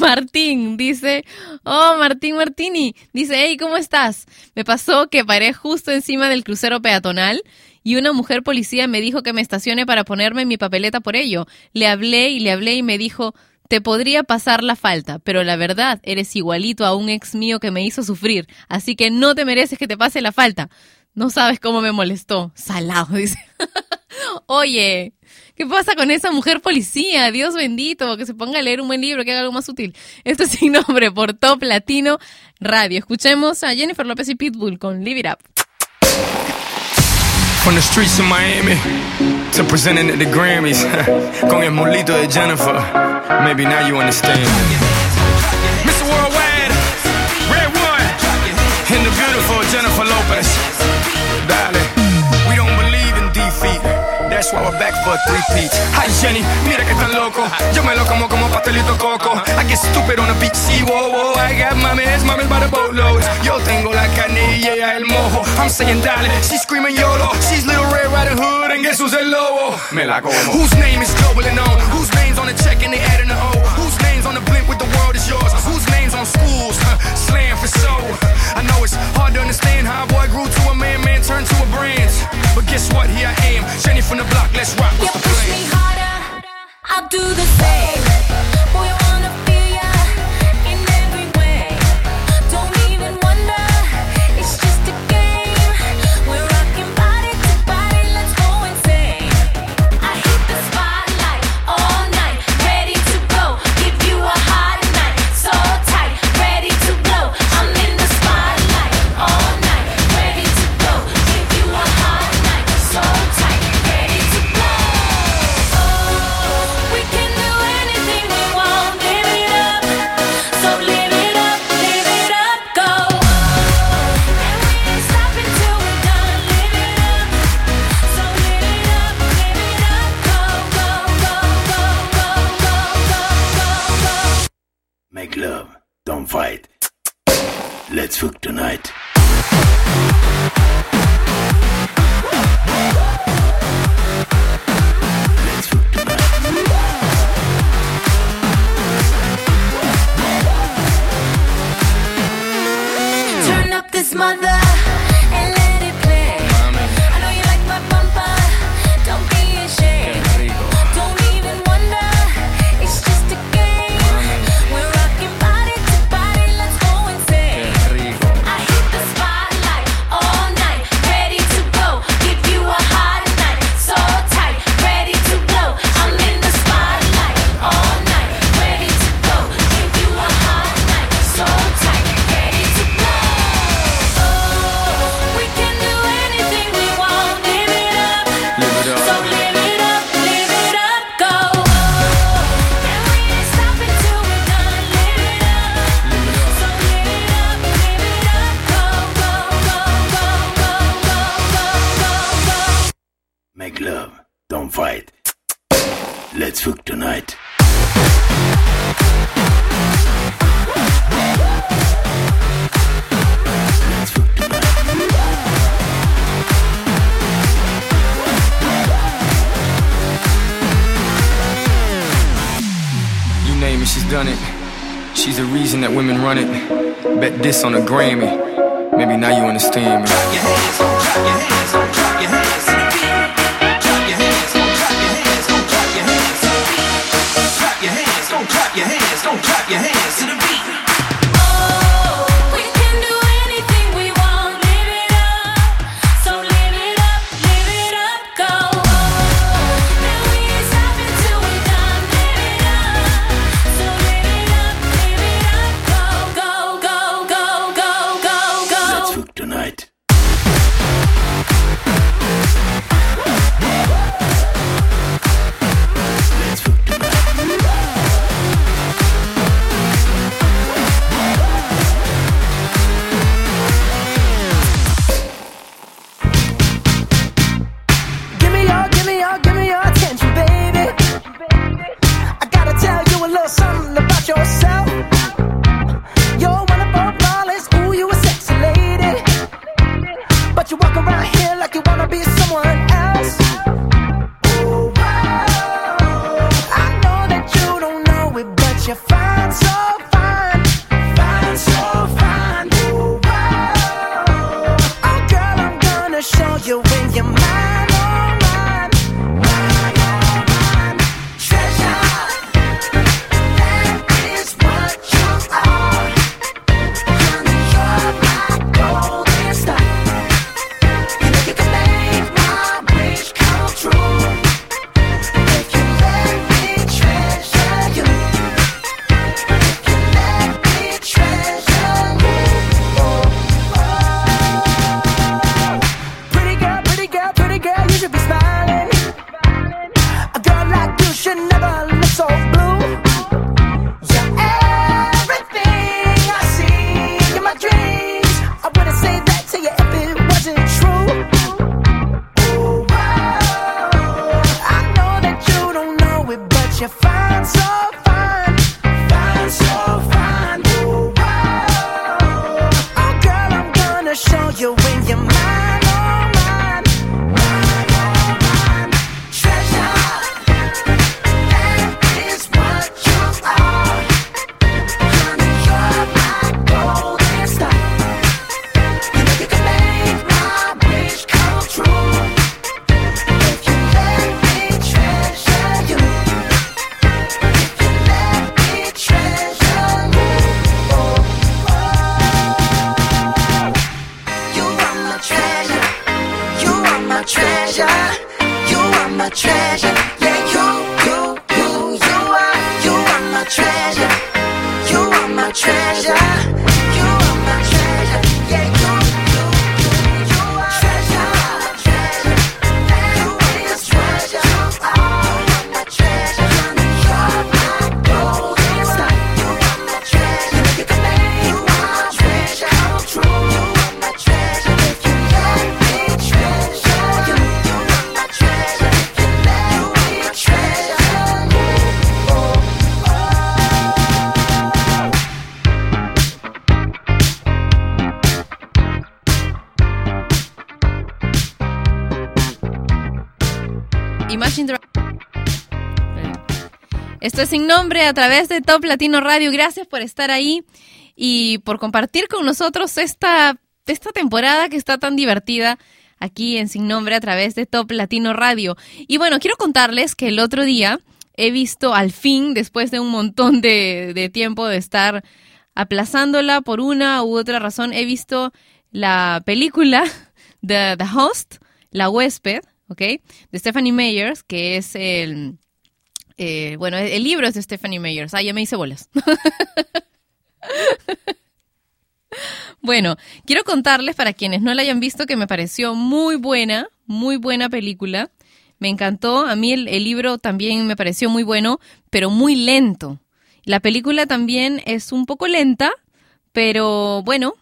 Speaker 1: Martín dice, oh Martín Martini, dice, hey, ¿cómo estás? Me pasó que paré justo encima del crucero peatonal y una mujer policía me dijo que me estacione para ponerme mi papeleta por ello. Le hablé y le hablé y me dijo, te podría pasar la falta, pero la verdad eres igualito a un ex mío que me hizo sufrir, así que no te mereces que te pase la falta. No sabes cómo me molestó. Salado, dice. Oye, ¿qué pasa con esa mujer policía? Dios bendito, que se ponga a leer un buen libro, que haga algo más útil. Esto es sin nombre por Top Latino Radio. Escuchemos a Jennifer López y Pitbull con Live It Up.
Speaker 17: From the streets of Miami to presenting at the Grammys con el molito de Jennifer. Maybe now you understand. Mr. Worldwide, Red One, and the beautiful Jennifer Lopez. That's why we're back for three-peat. Hi Jenny, mira que tan loco. Yo me lo como como pastelito coco. I get stupid on the beach, see, whoa, whoa. I got mames, mames by the boatloads. Yo tengo la y el mojo. I'm saying dale, she's screaming YOLO. She's Little Red Riding Hood and guess who's el lobo? Me la como. Whose name is globally known? Whose name's on the check and they adding the O? Whose name's on the blimp with the world is yours? Name's on schools? Huh, slam for so. I know it's hard to understand how a boy grew to a man, man turned to a brand. But guess what? Here I am, Jenny from the block. Let's rock. What's the plan?
Speaker 10: I'll do the same. Boy,
Speaker 18: Network tonight.
Speaker 1: Nombre a través de Top Latino Radio. Gracias por estar ahí y por compartir con nosotros esta, esta temporada que está tan divertida aquí en Sin Nombre a través de Top Latino Radio. Y bueno, quiero contarles que el otro día he visto al fin, después de un montón de, de tiempo de estar aplazándola por una u otra razón, he visto la película The, The Host, La Huésped, ¿ok? De Stephanie Meyers, que es el... eh, bueno, el libro es de Stephanie Meyers. Ah, ya me hice bolas. Bueno, quiero contarles para quienes no la hayan visto que me pareció muy buena, muy buena película. Me encantó. A mí el, libro también me pareció muy bueno, pero muy lento. La película también es un poco lenta, pero bueno,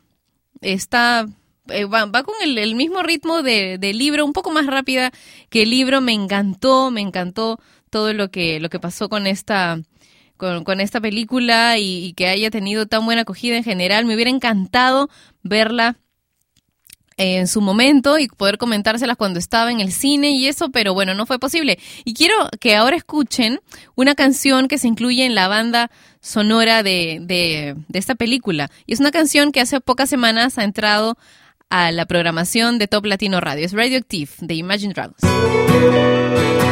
Speaker 1: está eh, va, con el, mismo ritmo de- del libro, un poco más rápida que el libro. Me encantó, me encantó todo lo que lo que pasó con esta con, esta película y, y que haya tenido tan buena acogida en general. Me hubiera encantado verla en su momento y poder comentárselas cuando estaba en el cine y eso, pero bueno, no fue posible. Y quiero que ahora escuchen una canción que se incluye en la banda sonora de, de, de esta película. Y es una canción que hace pocas semanas ha entrado a la programación de Top Latino Radio. Es Radioactive de Imagine Dragons.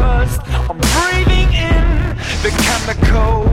Speaker 4: I'm
Speaker 19: breathing in the chemicals.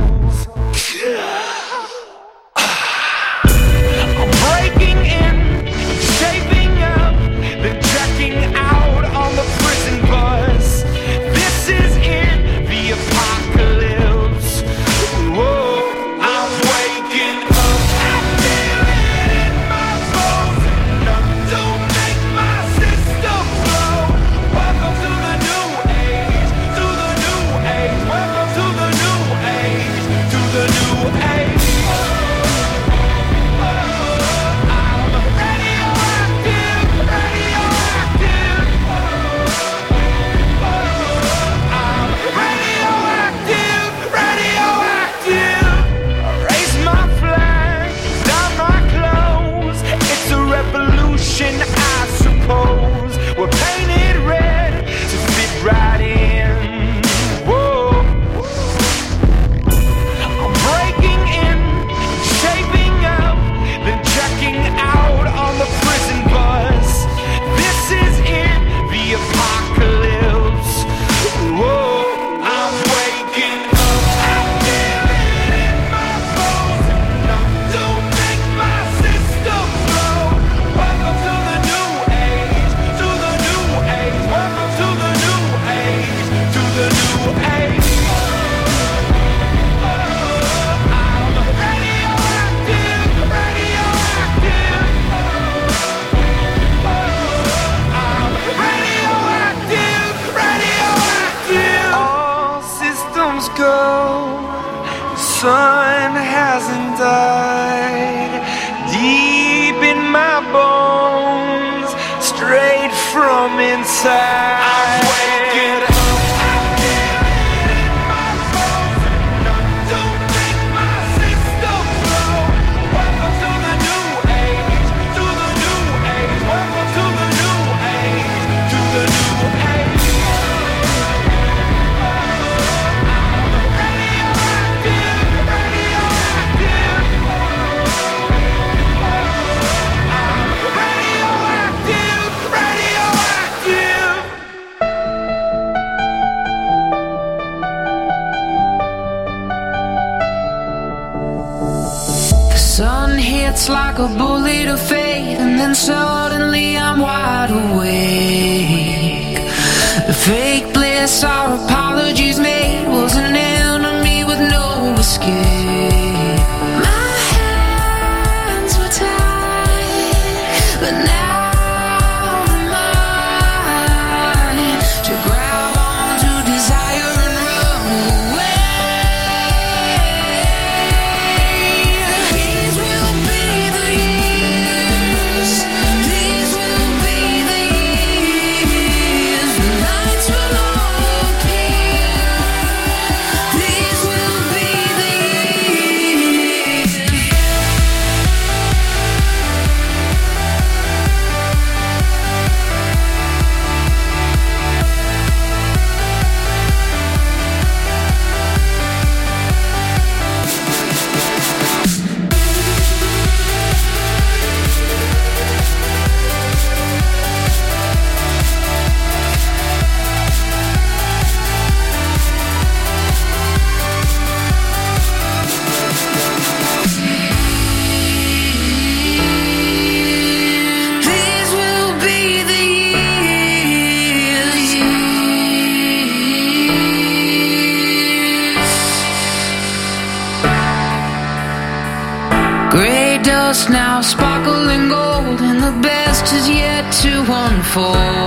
Speaker 19: for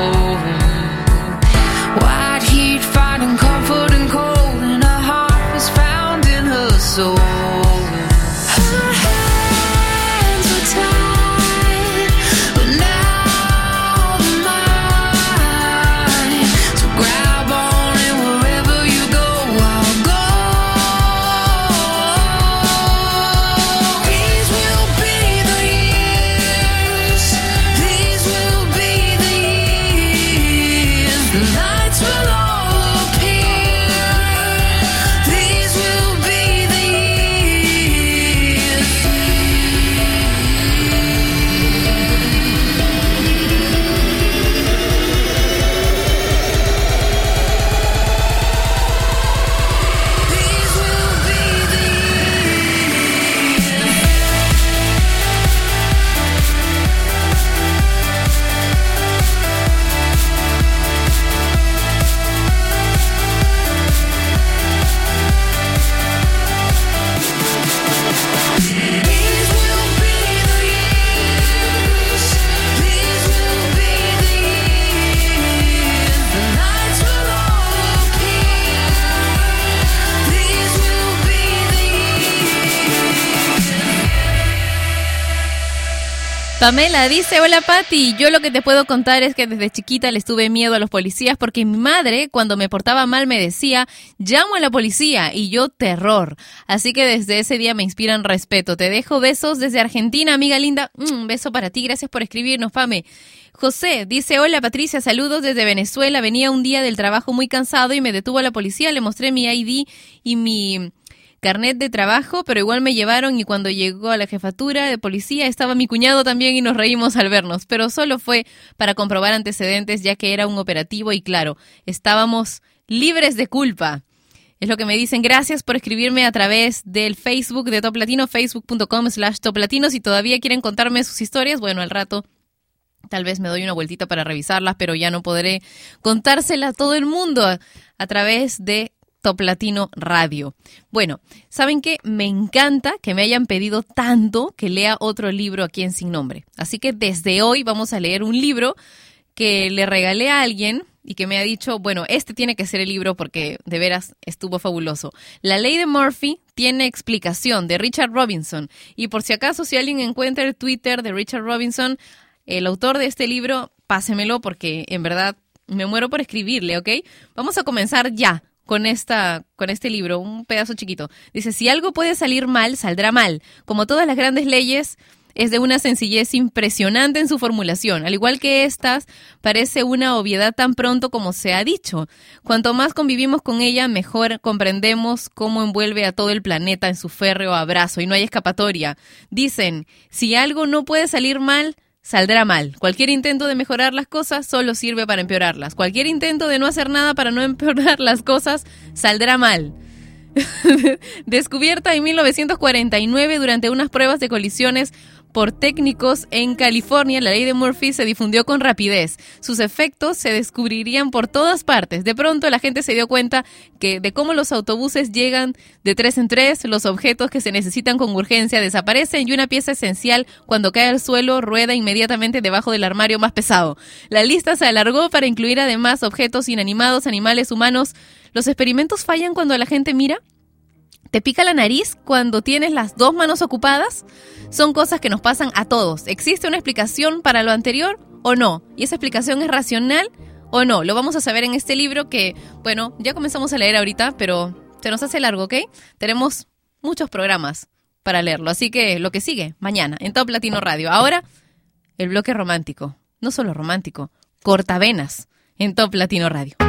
Speaker 1: Pamela dice, hola Patti, yo lo que te puedo contar es que desde chiquita les tuve miedo a los policías porque mi madre cuando me portaba mal me decía, llamo a la policía y yo terror. Así que desde ese día me inspiran respeto. Te dejo besos desde Argentina, amiga linda. Mm, Un beso para ti, gracias por escribirnos, Pame. José dice, hola Patricia, saludos desde Venezuela. Venía un día del trabajo muy cansado y me detuvo la policía, le mostré mi ID y mi carnet de trabajo, pero igual me llevaron y cuando llegó a la jefatura de policía estaba mi cuñado también y nos reímos al vernos, pero solo fue para comprobar antecedentes ya que era un operativo y claro, estábamos libres de culpa. Es lo que me dicen. Gracias por escribirme a través del Facebook de Top Latino, facebook.com slash Top Latino. Si todavía quieren contarme sus historias, bueno, al rato Tal vez me doy una vueltita para revisarlas, pero ya no podré contárselas a todo el mundo a través de Top Latino Radio. Bueno, ¿saben qué? Me encanta que me hayan pedido tanto que lea otro libro aquí en Sin Nombre. Así que desde hoy vamos a leer un libro que le regalé a alguien y que me ha dicho, bueno, este tiene que ser el libro porque de veras estuvo fabuloso. La ley de Murphy tiene explicación de Richard Robinson. Y por si acaso, si alguien encuentra el Twitter de Richard Robinson, el autor de este libro, pásemelo porque en verdad me muero por escribirle, ¿ok? Vamos a comenzar ya con esta con este libro, un pedazo chiquito. Dice, si algo puede salir mal, saldrá mal. Como todas las grandes leyes, es de una sencillez impresionante en su formulación. Al igual que estas, parece una obviedad tan pronto como se ha dicho. Cuanto más convivimos con ella, mejor comprendemos cómo envuelve a todo el planeta en su férreo abrazo y no hay escapatoria. Dicen, si algo no puede salir mal, saldrá mal. Cualquier intento de mejorar las cosas solo sirve para empeorarlas. Cualquier intento de no hacer nada para no empeorar las cosas saldrá mal. Descubierta en 1949 durante unas pruebas de colisiones por técnicos en California, la ley de Murphy se difundió con rapidez. Sus efectos se descubrirían por todas partes. De pronto la gente se dio cuenta que de cómo los autobuses llegan de tres en tres, los objetos que se necesitan con urgencia desaparecen y una pieza esencial cuando cae al suelo rueda inmediatamente debajo del armario más pesado. La lista se alargó para incluir además objetos inanimados, animales, humanos. ¿Los experimentos fallan cuando la gente mira? ¿Te pica la nariz cuando tienes las dos manos ocupadas? Son cosas que nos pasan a todos. ¿Existe una explicación para lo anterior o no? ¿Y esa explicación es racional o no? Lo vamos a saber en este libro que, bueno, ya comenzamos a leer ahorita, pero se nos hace largo, ¿ok? Tenemos muchos programas para leerlo, así que lo que sigue, mañana, en Top Latino Radio. Ahora, el bloque romántico. No solo romántico, cortavenas en Top Latino Radio.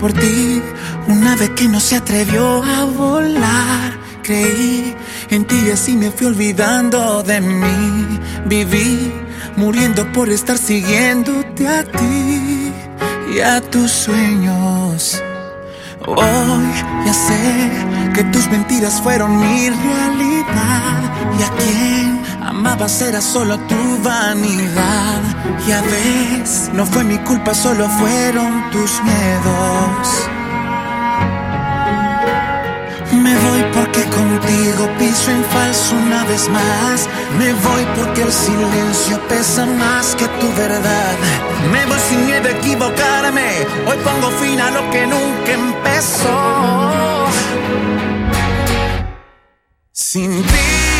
Speaker 5: Por ti una vez que no se atrevió a volar. Creí en ti y así me fui olvidando de mí. Viví muriendo por estar siguiéndote a ti y a tus sueños. Hoy ya sé que tus mentiras fueron mi realidad y a quien amabas era solo tu vanidad. Ya ves, no fue mi culpa, solo fueron tus miedos. Me voy porque contigo piso en falso una vez más. Me voy porque el silencio pesa más que tu verdad. Me voy sin miedo a equivocarme. Hoy pongo fin a lo que nunca empezó. Sin ti,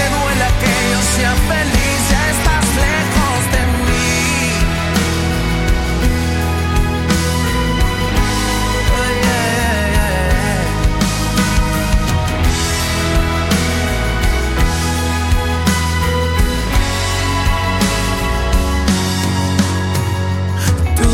Speaker 5: te duela que yo sea feliz, ya estás lejos de mí. Tú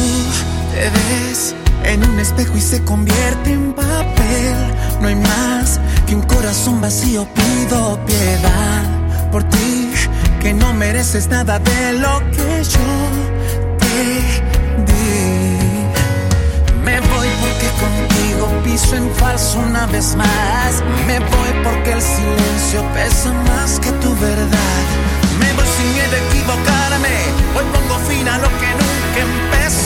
Speaker 5: te ves en un espejo y se convierte en papel. No hay más que un corazón vacío. Pido piedad por ti, que no mereces nada de lo que yo te di. Me voy porque contigo piso en falso una vez más. Me voy porque el silencio pesa más que tu verdad. Me voy sin miedo a equivocarme. Hoy pongo fin a lo que nunca empezó.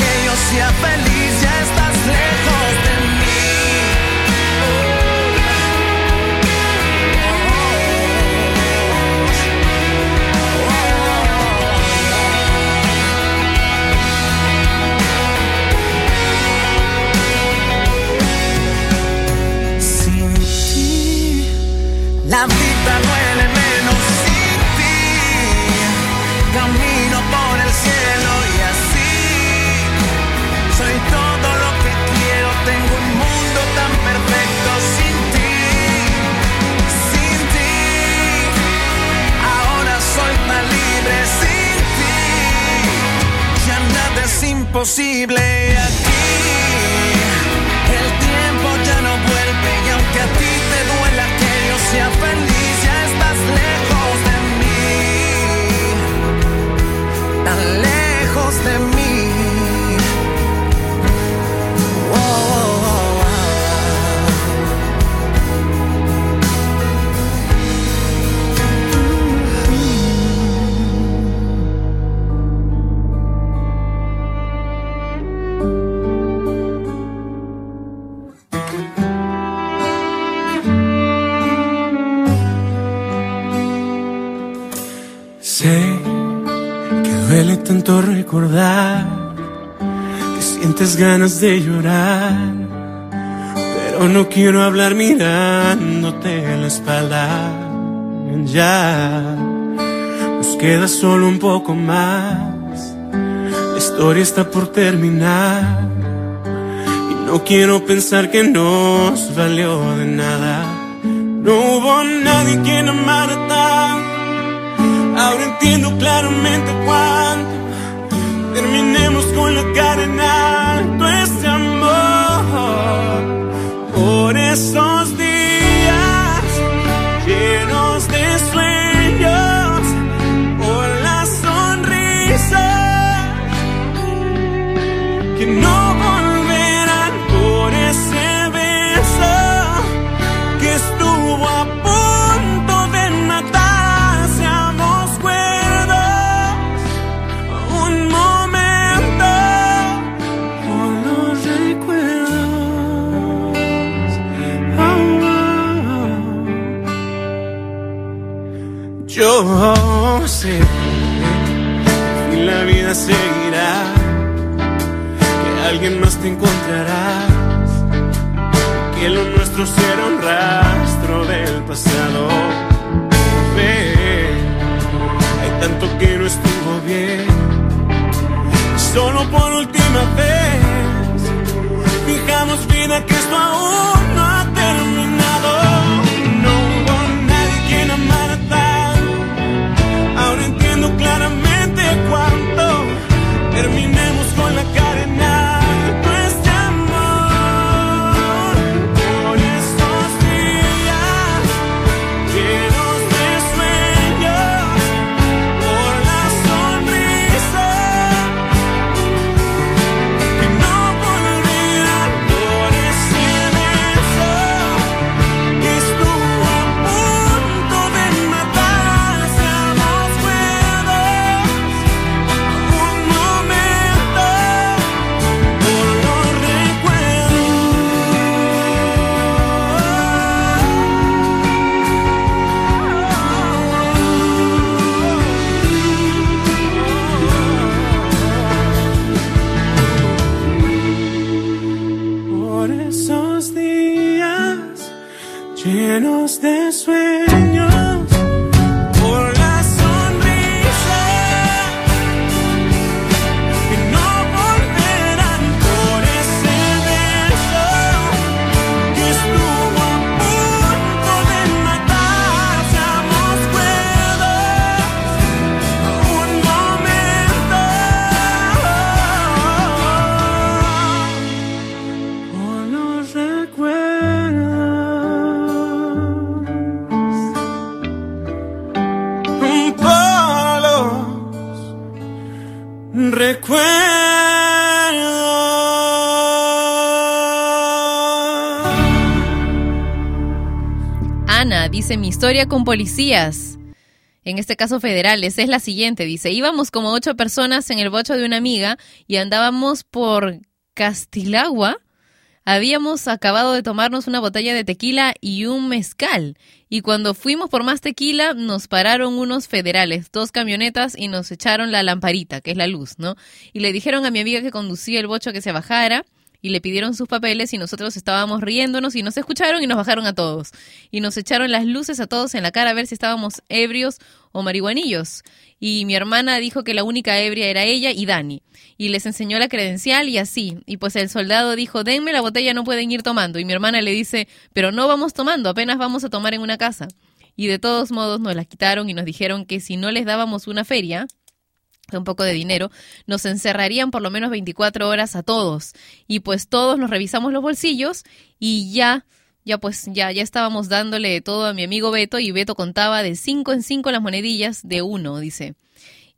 Speaker 5: sea feliz, imposible aquí. El tiempo ya no vuelve y aunque a ti te duela que yo sea feliz, ya estás lejos de mí. Tan lejos
Speaker 20: de mí.
Speaker 21: Tanto recordar que sientes ganas de llorar, pero no quiero hablar mirándote la espalda. Ya nos queda solo un poco más. La historia está por terminar y no quiero pensar que nos valió de nada. No hubo nadie quien amara tanto. Ahora entiendo claramente cuánto por esos oh. yo sé que la vida seguirá que alguien más te encontrarás que lo nuestro será un rastro del pasado. Ve, hay tanto que no estuvo bien. Solo por última vez, fijamos vida que esto aún
Speaker 1: mi historia con policías. En este caso federales, es la siguiente, dice, íbamos como ocho personas en el bocho de una amiga y andábamos por Castilagua. Habíamos acabado de tomarnos una botella de tequila y un mezcal. Y cuando fuimos por más tequila, nos pararon unos federales, dos camionetas, y nos echaron la lamparita, que es la luz, ¿no? Y le dijeron a mi amiga que conducía el bocho que se bajara y le pidieron sus papeles y nosotros estábamos riéndonos y nos escucharon y nos bajaron a todos. Y nos echaron las luces a todos en la cara a ver si estábamos ebrios o marihuanillos. Y mi hermana dijo que la única ebria era ella y Dani. Y les enseñó la credencial y así. Y pues el soldado dijo, denme la botella, no pueden ir tomando. Y mi hermana le dice, pero no vamos tomando, apenas vamos a tomar en una casa. Y de todos modos nos la quitaron y nos dijeron que si no les dábamos una feria, un poco de dinero, nos encerrarían por lo menos 24 horas a todos. Y pues todos nos revisamos los bolsillos y ya, ya pues ya, ya estábamos dándole todo a mi amigo Beto y Beto contaba de 5 en 5 las monedillas de uno, dice.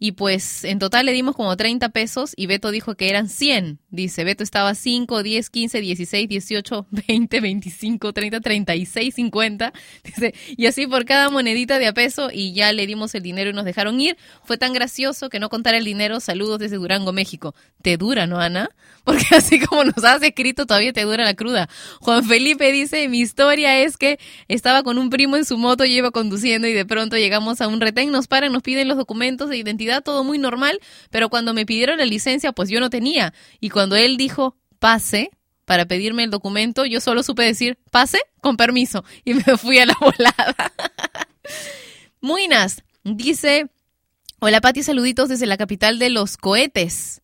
Speaker 1: Y pues en total le dimos como 30 pesos y Beto dijo que eran 100. Dice, Beto estaba 5, 10, 15, 16, 18, 20, 25, 30, 36, 50. Dice, y así por cada monedita de a peso y ya le dimos el dinero y nos dejaron ir. Fue tan gracioso que no contar el dinero. Saludos desde Durango, México. Te dura, ¿no, Ana? Porque así como nos has escrito, todavía te dura la cruda. Juan Felipe dice, mi historia es que estaba con un primo en su moto, yo iba conduciendo y de pronto llegamos a un retén, nos paran, nos piden los documentos de identidad, todo muy normal, pero cuando me pidieron la licencia, pues yo no tenía. Y cuando él dijo, pase, para pedirme el documento, yo solo supe decir, pase, con permiso, y me fui a la volada. Muinas dice, hola Pati, saluditos desde la capital de los cohetes.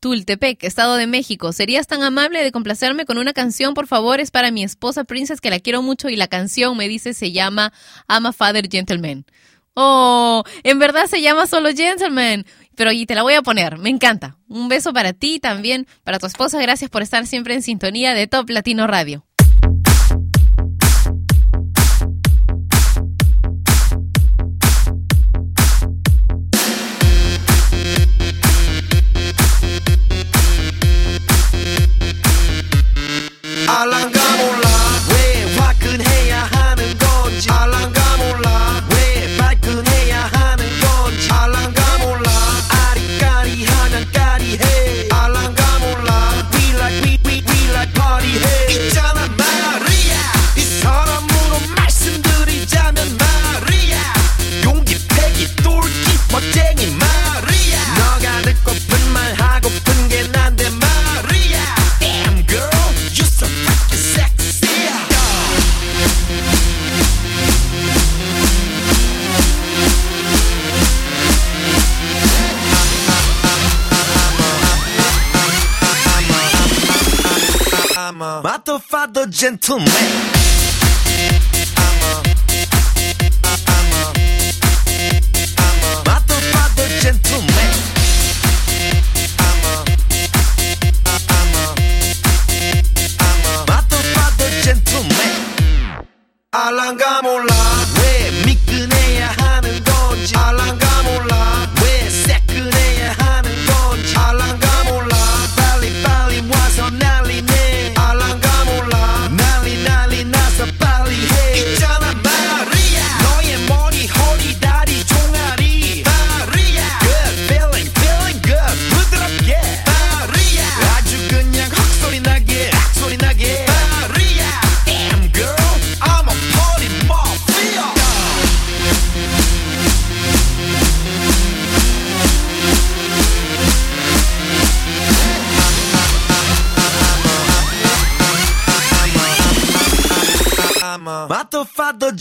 Speaker 1: Tultepec, Estado de México. ¿Serías tan amable de complacerme con una canción, por favor? Es para mi esposa Princess, que la quiero mucho, y la canción, me dice, se llama I'm a Father Gentleman. Oh, en verdad se llama solo Gentleman. Pero y te la voy a poner, me encanta. Un beso para ti también, para tu esposa. Gracias por estar siempre en sintonía de Top Latino Radio.
Speaker 5: 알랑 gentleman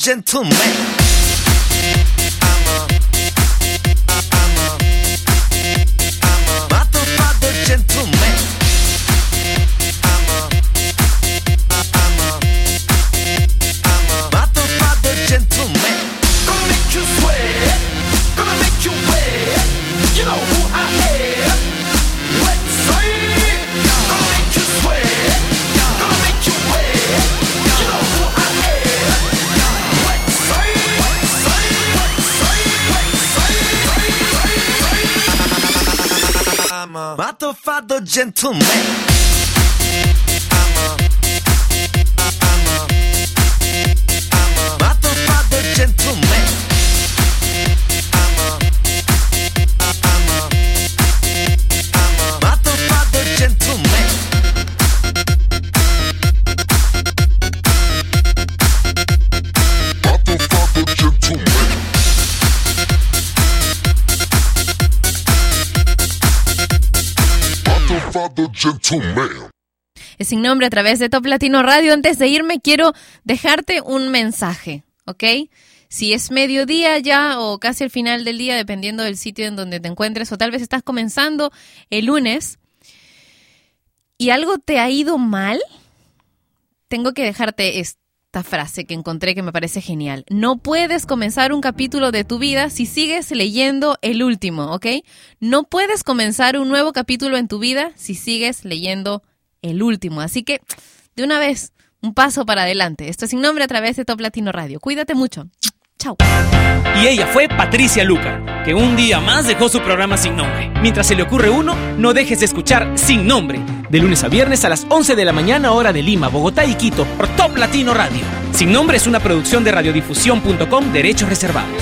Speaker 5: gentleman gentleman
Speaker 1: nombre a través de Top Latino Radio. Antes de irme, quiero dejarte un mensaje, ¿ok? Si es mediodía ya o casi al final del día, dependiendo del sitio en donde te encuentres, o tal vez estás comenzando el lunes y algo te ha ido mal, tengo que dejarte esta frase que encontré que me parece genial. No puedes comenzar un capítulo de tu vida si sigues leyendo el último, ¿ok? No puedes comenzar un nuevo capítulo en tu vida si sigues leyendo el último. Así que, de una vez, un paso para adelante. Esto es sin nombre a través de Top Latino Radio. Cuídate mucho. Chao.
Speaker 11: Y ella fue Patricia Lucar, que un día más dejó su programa sin nombre. Mientras se le ocurre uno, no dejes de escuchar Sin Nombre, de lunes a viernes a las 11 de la mañana hora de Lima, Bogotá y Quito, por Top Latino Radio. Sin Nombre es una producción de radiodifusión.com, derechos reservados.